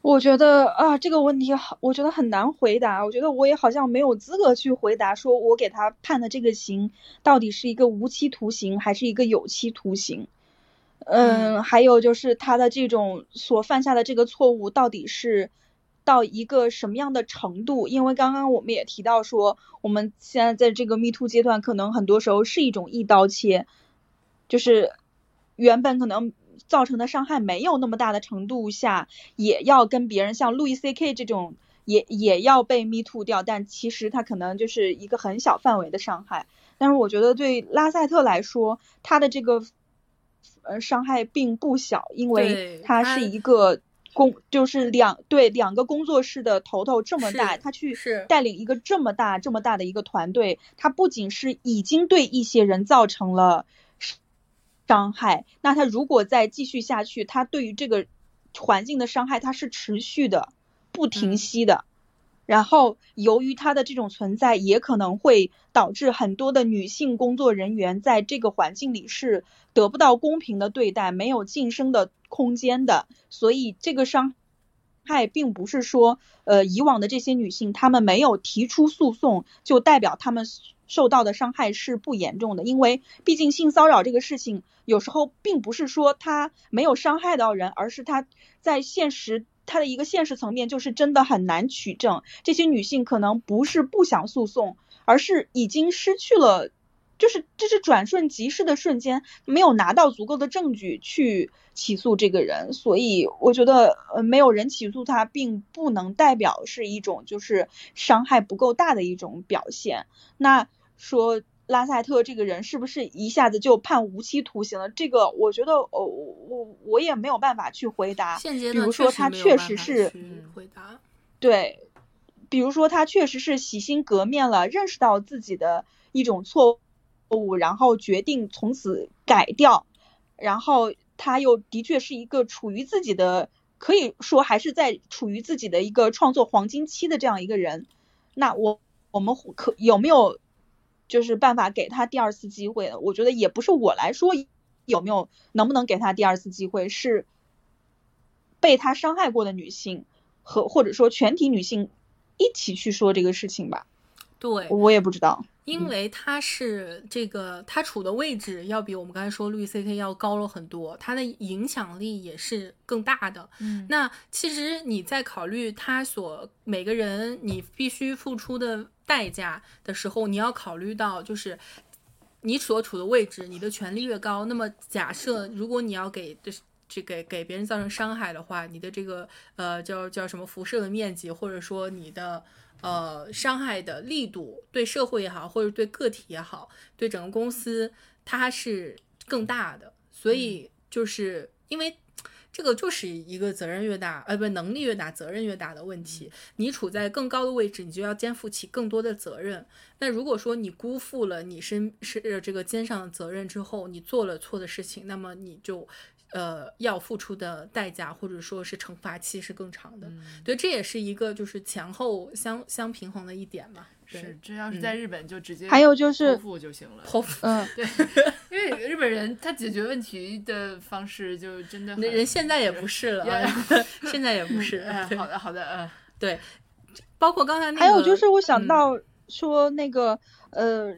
我觉得啊，这个问题好，我觉得很难回答。我觉得我也好像没有资格去回答，说我给他判的这个刑到底是一个无期徒刑还是一个有期徒刑。嗯，还有就是他的这种所犯下的这个错误到底是到一个什么样的程度？因为刚刚我们也提到说，我们现在在这个 Me Too 阶段，可能很多时候是一种一刀切，就是原本可能。造成的伤害没有那么大的程度下，也要跟别人像路易 C K 这种也也要被 Me Too 掉，但其实他可能就是一个很小范围的伤害。但是我觉得对拉塞特来说，他的这个呃伤害并不小，因为他是一个工，就是两对两个工作室的头头这么大，他去带领一个这么大这么大的一个团队，他不仅是已经对一些人造成了。伤害，那他如果再继续下去，他对于这个环境的伤害，他是持续的、不停息的。然后，由于他的这种存在，也可能会导致很多的女性工作人员在这个环境里是得不到公平的对待，没有晋升的空间的。所以，这个伤害并不是说，呃，以往的这些女性她们没有提出诉讼，就代表她们。受到的伤害是不严重的，因为毕竟性骚扰这个事情，有时候并不是说他没有伤害到人，而是他在现实他的一个现实层面就是真的很难取证。这些女性可能不是不想诉讼，而是已经失去了。就是这是转瞬即逝的瞬间，没有拿到足够的证据去起诉这个人，所以我觉得呃没有人起诉他，并不能代表是一种就是伤害不够大的一种表现。那说拉塞特这个人是不是一下子就判无期徒刑了？这个我觉得哦我我也没有办法去回答。现阶段比如说他确实是回答对，比如说他确实是洗心革面了，认识到自己的一种错。误，然后决定从此改掉，然后他又的确是一个处于自己的，可以说还是在处于自己的一个创作黄金期的这样一个人。那我我们可有没有就是办法给他第二次机会？我觉得也不是我来说有没有能不能给他第二次机会，是被他伤害过的女性和或者说全体女性一起去说这个事情吧。对，我也不知道。因为他是这个，他处的位置要比我们刚才说路易 C K 要高了很多，他的影响力也是更大的。嗯，那其实你在考虑他所每个人你必须付出的代价的时候，你要考虑到就是你所处的位置，你的权力越高，那么假设如果你要给的这给给别人造成伤害的话，你的这个呃叫叫什么辐射的面积，或者说你的。呃，伤害的力度对社会也好，或者对个体也好，对整个公司它是更大的。所以就是因为这个就是一个责任越大，呃，不，能力越大，责任越大的问题。你处在更高的位置，你就要肩负起更多的责任。那如果说你辜负了你身是这个肩上的责任之后，你做了错的事情，那么你就。呃，要付出的代价或者说是惩罚期是更长的，对，这也是一个就是前后相相平衡的一点嘛。是，这要是在日本就直接还有就是剖腹就行了。剖腹，嗯，对，因为日本人他解决问题的方式就真的，人现在也不是了，现在也不是。好的，好的，嗯，对，包括刚才那个，还有就是我想到说那个。呃，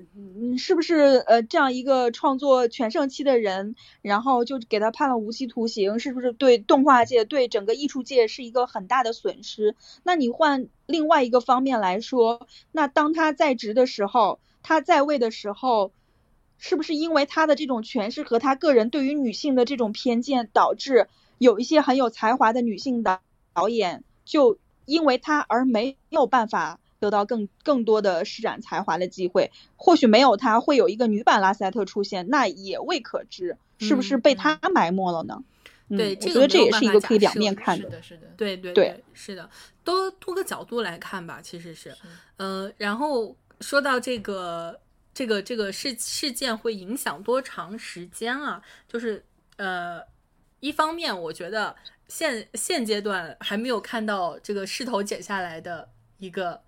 是不是呃这样一个创作全盛期的人，然后就给他判了无期徒刑，是不是对动画界、对整个艺术界是一个很大的损失？那你换另外一个方面来说，那当他在职的时候，他在位的时候，是不是因为他的这种权势和他个人对于女性的这种偏见，导致有一些很有才华的女性导导演就因为他而没有办法？得到更更多的施展才华的机会，或许没有他会有一个女版拉塞特出现，那也未可知，是不是被他埋没了呢？对，我觉得这也是一个可以两面看的。是的，是的，对对对，是的，多多个角度来看吧，其实是，呃，然后说到这个这个这个事事件会影响多长时间啊？就是呃，一方面，我觉得现现阶段还没有看到这个势头减下来的一个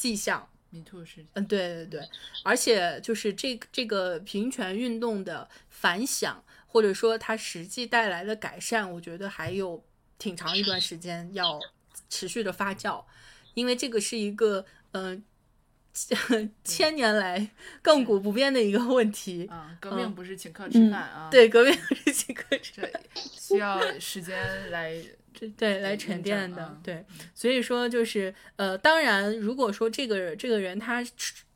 迹象。迷途是，嗯，对对对，而且就是这这个平权运动的反响，或者说它实际带来的改善，我觉得还有挺长一段时间要持续的发酵，因为这个是一个嗯。千年来亘古不变的一个问题啊，革命不是请客吃饭啊，对，革命不是请客吃，饭，需要时间来对来沉淀的，对，所以说就是呃，当然，如果说这个这个人他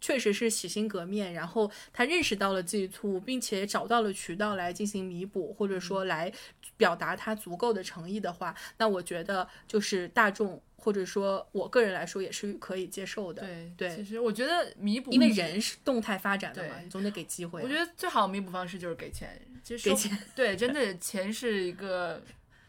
确实是洗心革面，然后他认识到了自己错误，并且找到了渠道来进行弥补，或者说来表达他足够的诚意的话，那我觉得就是大众。或者说，我个人来说也是可以接受的。对对，其实我觉得弥补，因为人是动态发展的嘛，你总得给机会。我觉得最好弥补方式就是给钱，其实给钱。对，真的钱是一个。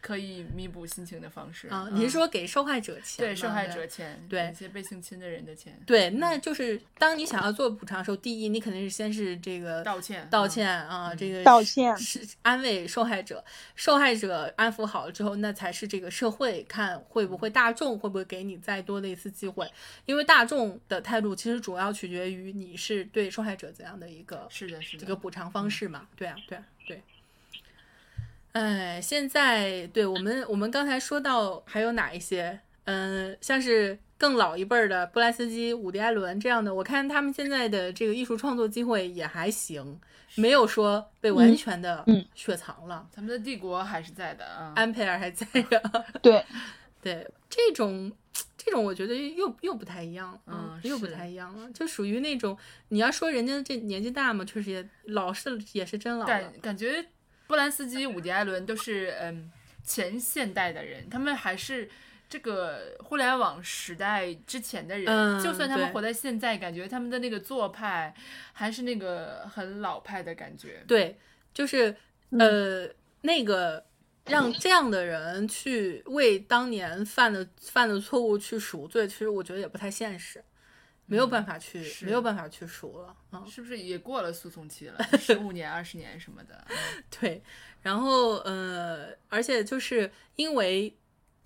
可以弥补心情的方式啊？你是说给受害者钱？对，受害者钱，对一些被性侵的人的钱。对，那就是当你想要做补偿的时候，第一，你肯定是先是这个道歉，道歉啊，这个道歉是安慰受害者，受害者安抚好了之后，那才是这个社会看会不会大众会不会给你再多的一次机会，因为大众的态度其实主要取决于你是对受害者怎样的一个是的，是的这个补偿方式嘛？对啊，对对。哎，现在对我们，我们刚才说到还有哪一些？嗯，像是更老一辈儿的布莱斯基、伍迪·艾伦这样的，我看他们现在的这个艺术创作机会也还行，没有说被完全的雪藏了。咱们的帝国还是在的啊，安培尔还在的。对，对，这种这种我觉得又又不太一样，嗯，又不太一样了，就属于那种你要说人家这年纪大嘛，确实也老是也是真老了，感感觉。波兰斯基、伍迪·艾伦都是嗯前现代的人，他们还是这个互联网时代之前的人。就算他们活在现在，感觉他们的那个做派还是那个很老派的感觉。对，就是呃那个让这样的人去为当年犯的犯的错误去赎罪，其实我觉得也不太现实。没有办法去，没有办法去赎了，嗯，是不是也过了诉讼期了？十五年、二十年什么的。对，然后呃，而且就是因为，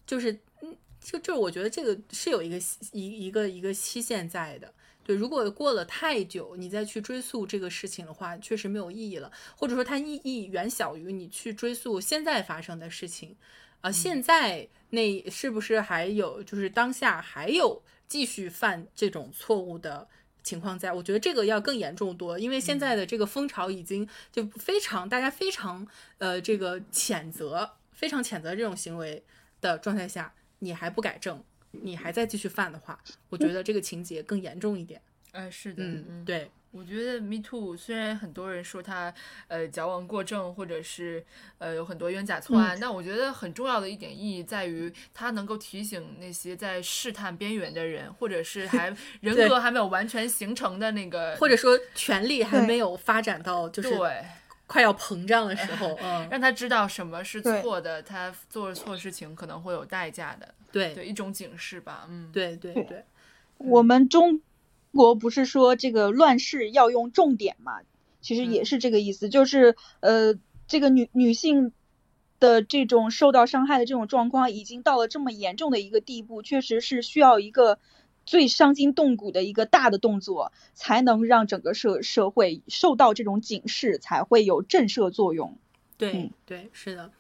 就是嗯，就就我觉得这个是有一个一一个一个期限在的。对，如果过了太久，你再去追溯这个事情的话，确实没有意义了，或者说它意义远小于你去追溯现在发生的事情。啊，现在那是不是还有就是当下还有？继续犯这种错误的情况，在我觉得这个要更严重多，因为现在的这个风潮已经就非常，大家非常呃这个谴责，非常谴责这种行为的状态下，你还不改正，你还在继续犯的话，我觉得这个情节更严重一点。哎，是的，嗯，对。我觉得 Me Too 虽然很多人说他呃矫枉过正，或者是呃有很多冤假错案，但我觉得很重要的一点意义在于，他能够提醒那些在试探边缘的人，或者是 还人格还没有完全形成的那个，或者说权力还没有发展到就是对快要膨胀的时候，嗯，让他知道什么是错的，他做错事情可能会有代价的，对对，一种警示吧，嗯，对对对，我们中。国不是说这个乱世要用重点嘛？其实也是这个意思，就是呃，这个女女性的这种受到伤害的这种状况已经到了这么严重的一个地步，确实是需要一个最伤筋动骨的一个大的动作，才能让整个社社会受到这种警示，才会有震慑作用。对对，是的。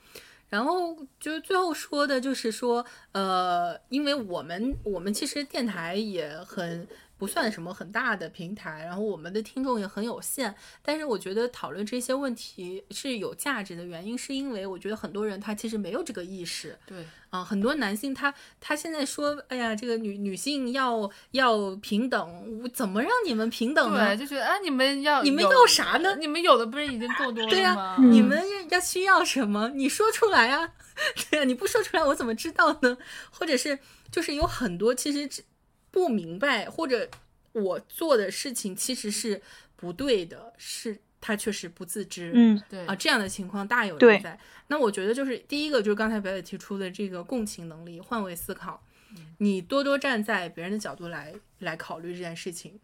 然后就是最后说的就是说，呃，因为我们我们其实电台也很。不算什么很大的平台，然后我们的听众也很有限，但是我觉得讨论这些问题是有价值的原因，是因为我觉得很多人他其实没有这个意识。对，啊，很多男性他他现在说，哎呀，这个女女性要要平等，我怎么让你们平等呢？对，就觉得啊，你们要你们要啥呢？你们有的不是已经够多了 吗？对呀，你们要需要什么？你说出来啊！对呀，你不说出来，我怎么知道呢？或者是就是有很多其实。不明白，或者我做的事情其实是不对的，是他确实不自知。嗯，对啊，这样的情况大有人在。那我觉得就是第一个，就是刚才表姐提出的这个共情能力、换位思考，你多多站在别人的角度来来考虑这件事情，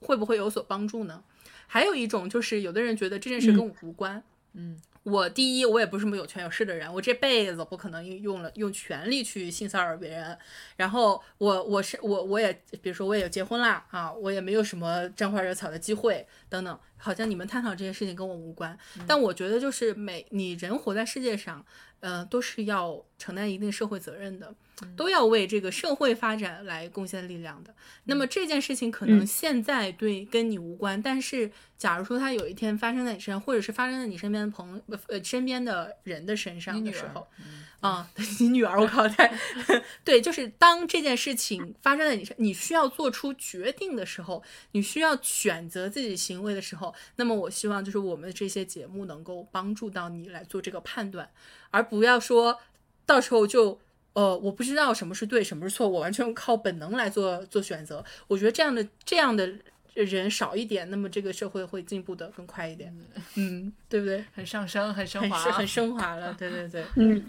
会不会有所帮助呢？还有一种就是，有的人觉得这件事跟我无关。嗯。我第一，我也不是什么有权有势的人，我这辈子不可能用了用权力去性骚扰别人。然后我我是我我也比如说我也结婚啦啊，我也没有什么沾花惹草的机会等等。好像你们探讨这件事情跟我无关，但我觉得就是每你人活在世界上，呃，都是要承担一定社会责任的。都要为这个社会发展来贡献力量的。那么这件事情可能现在对跟你无关，但是假如说它有一天发生在你身上，或者是发生在你身边的朋友呃身边的人的身上的时候，啊，你女儿，我靠，太 对，就是当这件事情发生在你身，你需要做出决定的时候，你需要选择自己行为的时候，那么我希望就是我们这些节目能够帮助到你来做这个判断，而不要说到时候就。呃，我不知道什么是对，什么是错，我完全靠本能来做做选择。我觉得这样的这样的人少一点，那么这个社会会进步的更快一点。嗯，对不对？很上升，很升华，很升华了。对对对，嗯。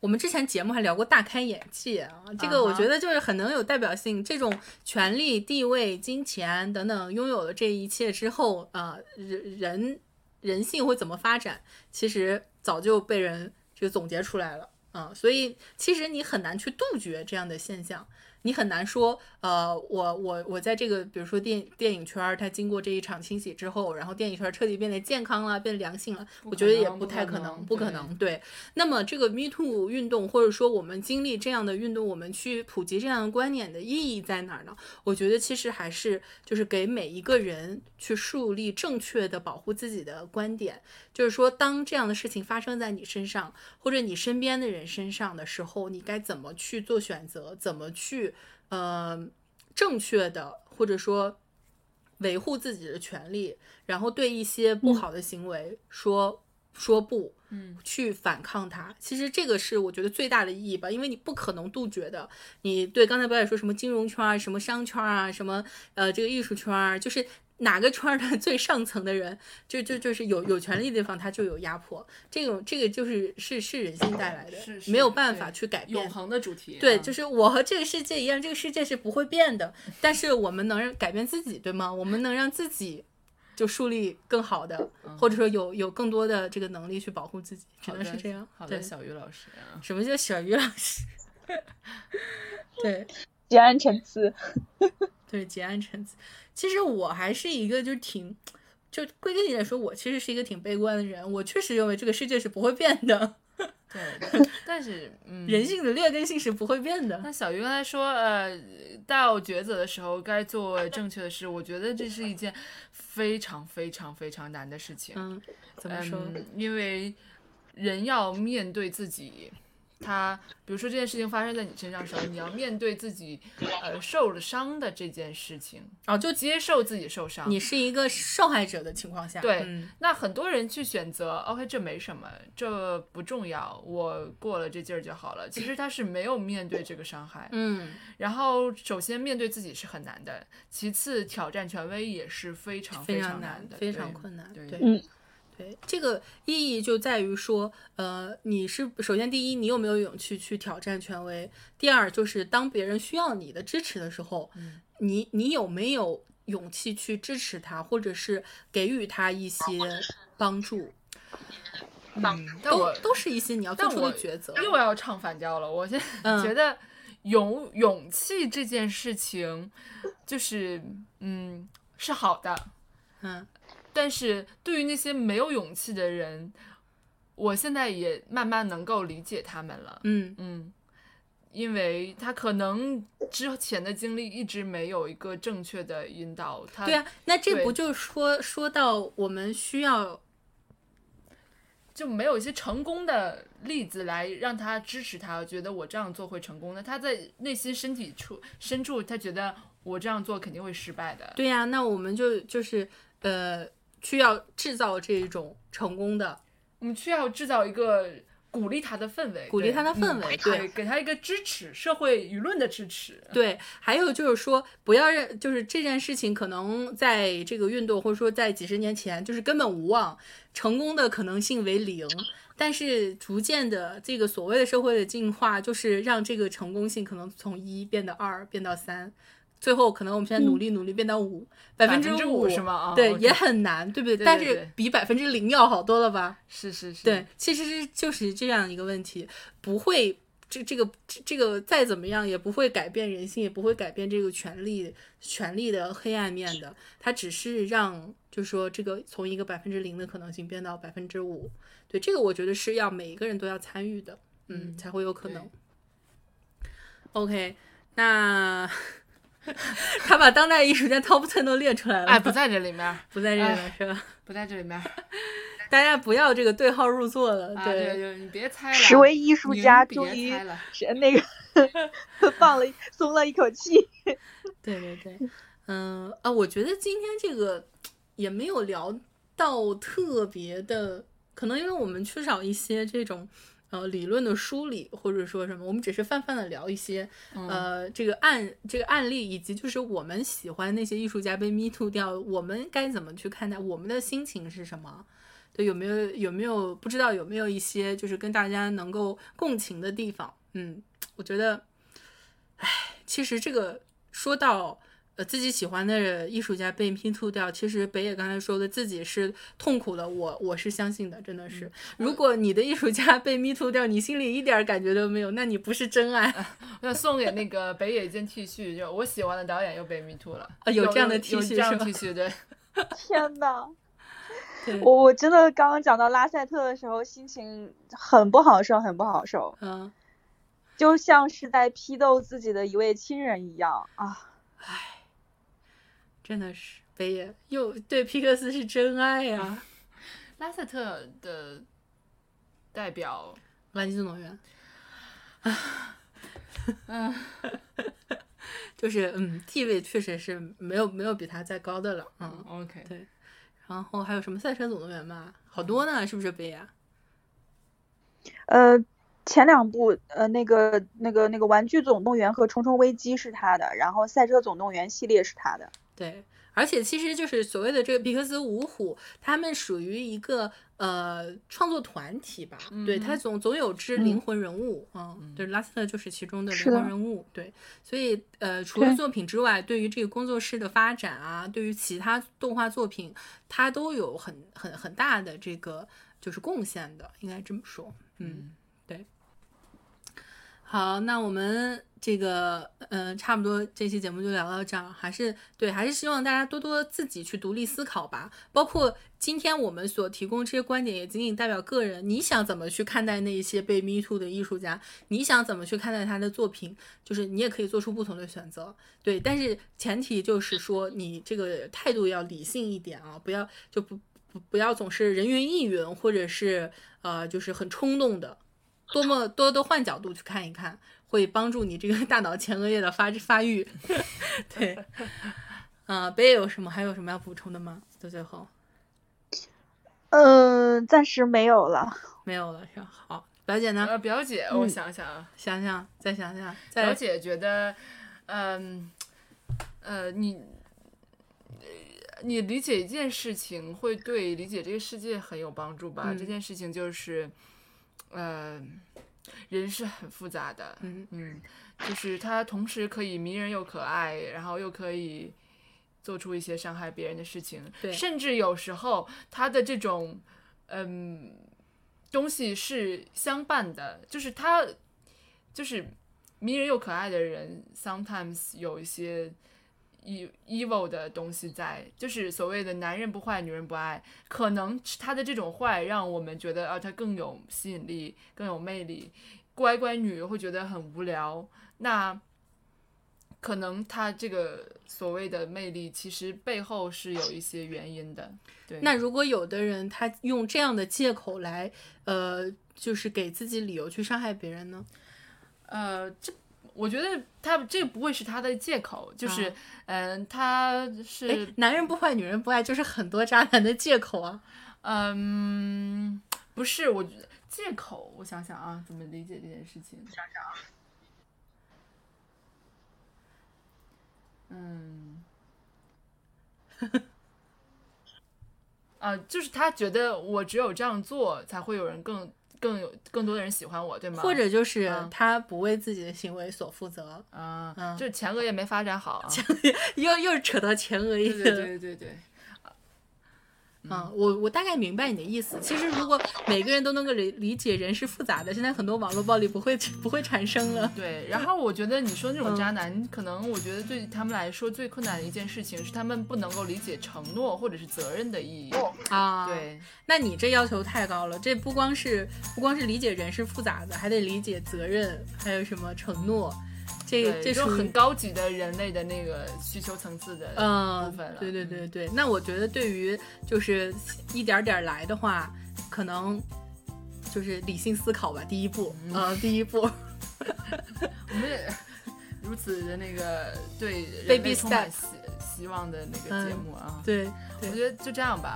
我们之前节目还聊过大开眼界啊，这个我觉得就是很能有代表性。这种权力、地位、金钱等等拥有了这一切之后，呃，人人人性会怎么发展？其实早就被人就总结出来了。啊，所以其实你很难去杜绝这样的现象。你很难说，呃，我我我在这个，比如说电电影圈，它经过这一场清洗之后，然后电影圈彻底变得健康了，变良性了，我觉得也不太可能，不可能。对，那么这个 Me Too 运动，或者说我们经历这样的运动，我们去普及这样的观念的意义在哪儿呢？我觉得其实还是就是给每一个人去树立正确的保护自己的观点，就是说，当这样的事情发生在你身上或者你身边的人身上的时候，你该怎么去做选择，怎么去。呃，正确的或者说维护自己的权利，然后对一些不好的行为说说不，嗯，去反抗它。其实这个是我觉得最大的意义吧，因为你不可能杜绝的。你对刚才表演说什么金融圈啊，什么商圈啊，什么呃这个艺术圈啊，就是。哪个圈的 最上层的人，就就就是有有权利的地方，他就有压迫。这种这个就是是是人性带来的，没有办法去改变。永恒的主题。对，就是我和这个世界一样，这个世界是不会变的。但是我们能改变自己，对吗？我们能让自己就树立更好的，或者说有有更多的这个能力去保护自己，只能是这样。好的，小鱼老师。什么叫小鱼老师？对，结安陈词。对，结安陈词。其实我还是一个，就挺，就归根结底来说，我其实是一个挺悲观的人。我确实认为这个世界是不会变的。对，但是，嗯，人性的劣根性是不会变的。那小鱼刚才说，呃，到抉择的时候该做正确的事，我觉得这是一件非常非常非常难的事情。嗯，怎么说？因为人要面对自己。他比如说这件事情发生在你身上的时候，你要面对自己，呃，受了伤的这件事情，哦，就接受自己受伤。你是一个受害者的情况下，对，那很多人去选择，OK，这没什么，这不重要，我过了这劲儿就好了。其实他是没有面对这个伤害，嗯。然后首先面对自己是很难的，其次挑战权威也是非常非常难的，非常困难，对，嗯。对，这个意义就在于说，呃，你是首先第一，你有没有勇气去挑战权威？第二，就是当别人需要你的支持的时候，你你有没有勇气去支持他，或者是给予他一些帮助？嗯，都都是一些你要做出的抉择。又要唱反调了，我现在 觉得勇勇气这件事情，就是嗯是好的，嗯。但是对于那些没有勇气的人，我现在也慢慢能够理解他们了。嗯嗯，因为他可能之前的经历一直没有一个正确的引导。他对啊，那这不就说说到我们需要就没有一些成功的例子来让他支持他，觉得我这样做会成功的。他在内心身体处深处，他觉得我这样做肯定会失败的。对呀，那我们就就是呃。需要制造这种成功的，我们需要制造一个鼓励他的氛围，鼓励他的氛围，对，给他一个支持，社会舆论的支持。对，还有就是说，不要认，就是这件事情可能在这个运动或者说在几十年前就是根本无望，成功的可能性为零。但是逐渐的，这个所谓的社会的进化，就是让这个成功性可能从一变到二，变到三。最后可能我们现在努力努力变到五百分之五是吗？对，也很难，对不对？但是比百分之零要好多了吧？是是是。对，其实是就是这样一个问题，不会这这个这个再怎么样也不会改变人性，也不会改变这个权利权利的黑暗面的。它只是让，就是说这个从一个百分之零的可能性变到百分之五。对，这个我觉得是要每一个人都要参与的，嗯，才会有可能。OK，那。他把当代艺术家 top ten 都列出来了，哎，不在这里面，不在这里面是吧？不在这里面，大家不要这个对号入座了，对对，你别猜了。十位艺术家终于 那个放了松了一口气。对对对，嗯啊，我觉得今天这个也没有聊到特别的，可能因为我们缺少一些这种。呃，理论的梳理或者说什么，我们只是泛泛的聊一些，呃，这个案这个案例，以及就是我们喜欢那些艺术家被 me too 掉，我们该怎么去看待，我们的心情是什么？对，有没有有没有不知道有没有一些就是跟大家能够共情的地方？嗯，我觉得，唉，其实这个说到。呃，自己喜欢的艺术家被拼吐掉，其实北野刚才说的自己是痛苦的，我我是相信的，真的是。如果你的艺术家被咪吐掉，你心里一点感觉都没有，那你不是真爱。我想送给那个北野一件 T 恤，就我喜欢的导演又被咪吐了。啊，有这样的 T 恤是吗？T 恤对。天呐，我我真的刚刚讲到拉塞特的时候，心情很不好受，很不好受。嗯，就像是在批斗自己的一位亲人一样啊，唉。真的是北野又对皮克斯是真爱呀！拉塞特的代表《玩具总动员》啊，嗯，就是嗯，地位确实是没有没有比他再高的了。嗯，OK，对。然后还有什么《赛车总动员》吧，好多呢，是不是北野？呃，前两部呃，那个那个那个《玩具总动员》和《虫虫危机》是他的，然后《赛车总动员》系列是他的。对，而且其实就是所谓的这个皮克斯五虎，他们属于一个呃创作团体吧？对，他总总有只灵魂人物，嗯，对，拉斯特就是其中的灵魂人物。对，所以呃，除了作品之外，对于这个工作室的发展啊，对于其他动画作品，他都有很很很大的这个就是贡献的，应该这么说。嗯，对。好，那我们。这个，嗯，差不多这期节目就聊到这儿，还是对，还是希望大家多多自己去独立思考吧。包括今天我们所提供这些观点，也仅仅代表个人。你想怎么去看待那一些被 me too 的艺术家？你想怎么去看待他的作品？就是你也可以做出不同的选择，对。但是前提就是说，你这个态度要理性一点啊，不要就不不不要总是人云亦云，或者是呃，就是很冲动的，多么多多换角度去看一看。会帮助你这个大脑前额叶的发发育，对，嗯，北野有什么还有什么要补充的吗？到最后，嗯，暂时没有了，没有了是吧？好，表姐呢？呃，表姐，我想想啊，想想，再想想。表姐觉得，嗯，呃，你，你理解一件事情会对理解这个世界很有帮助吧？这件事情就是，呃。人是很复杂的，嗯嗯，就是他同时可以迷人又可爱，然后又可以做出一些伤害别人的事情，对，甚至有时候他的这种嗯东西是相伴的，就是他就是迷人又可爱的人，sometimes 有一些。E evil 的东西在，就是所谓的男人不坏，女人不爱，可能他的这种坏让我们觉得啊，他更有吸引力，更有魅力。乖乖女会觉得很无聊，那可能他这个所谓的魅力，其实背后是有一些原因的。对，那如果有的人他用这样的借口来，呃，就是给自己理由去伤害别人呢？呃，这。我觉得他这不会是他的借口，就是，嗯，他是男人不坏，女人不爱，就是很多渣男的借口啊。嗯，不是，我觉得借口，我想想啊，怎么理解这件事情？想想啊。嗯，啊，就是他觉得我只有这样做，才会有人更更有更多的人喜欢我，对吗？或者就是他不为自己的行为所负责啊，就是前额叶没发展好，前额又又扯到前额叶，对对对对。嗯，我我大概明白你的意思。其实如果每个人都能够理理解人是复杂的，现在很多网络暴力不会不会产生了。对，然后我觉得你说那种渣男，可能我觉得对他们来说最困难的一件事情是他们不能够理解承诺或者是责任的意义啊。对，那你这要求太高了，这不光是不光是理解人是复杂的，还得理解责任，还有什么承诺。这这是很高级的人类的那个需求层次的部分了。对对对对，那我觉得对于就是一点点来的话，可能就是理性思考吧。第一步，呃，第一步，我们也 如此的那个对 baby 充满希希望的那个节目啊。对，我觉得就这样吧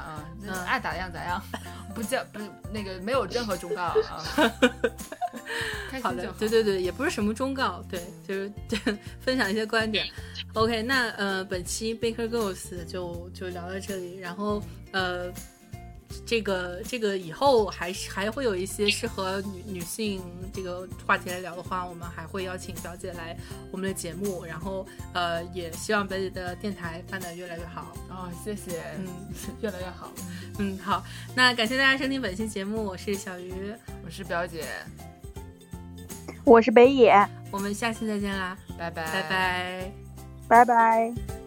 啊，爱咋样咋样，不叫不那个没有任何忠告啊。好的，对对对，也不是什么忠告，对，就是 分享一些观点。OK，那呃，本期 Baker Girls 就就聊到这里，然后呃，这个这个以后还是还会有一些适合女女性这个话题来聊的话，我们还会邀请表姐来我们的节目，然后呃，也希望表姐的电台办得越来越好。哦，谢谢，嗯，越来越好，嗯，好，那感谢大家收听本期节目，我是小鱼，我是表姐。我是北野，我们下期再见啦，拜拜，拜拜，拜拜。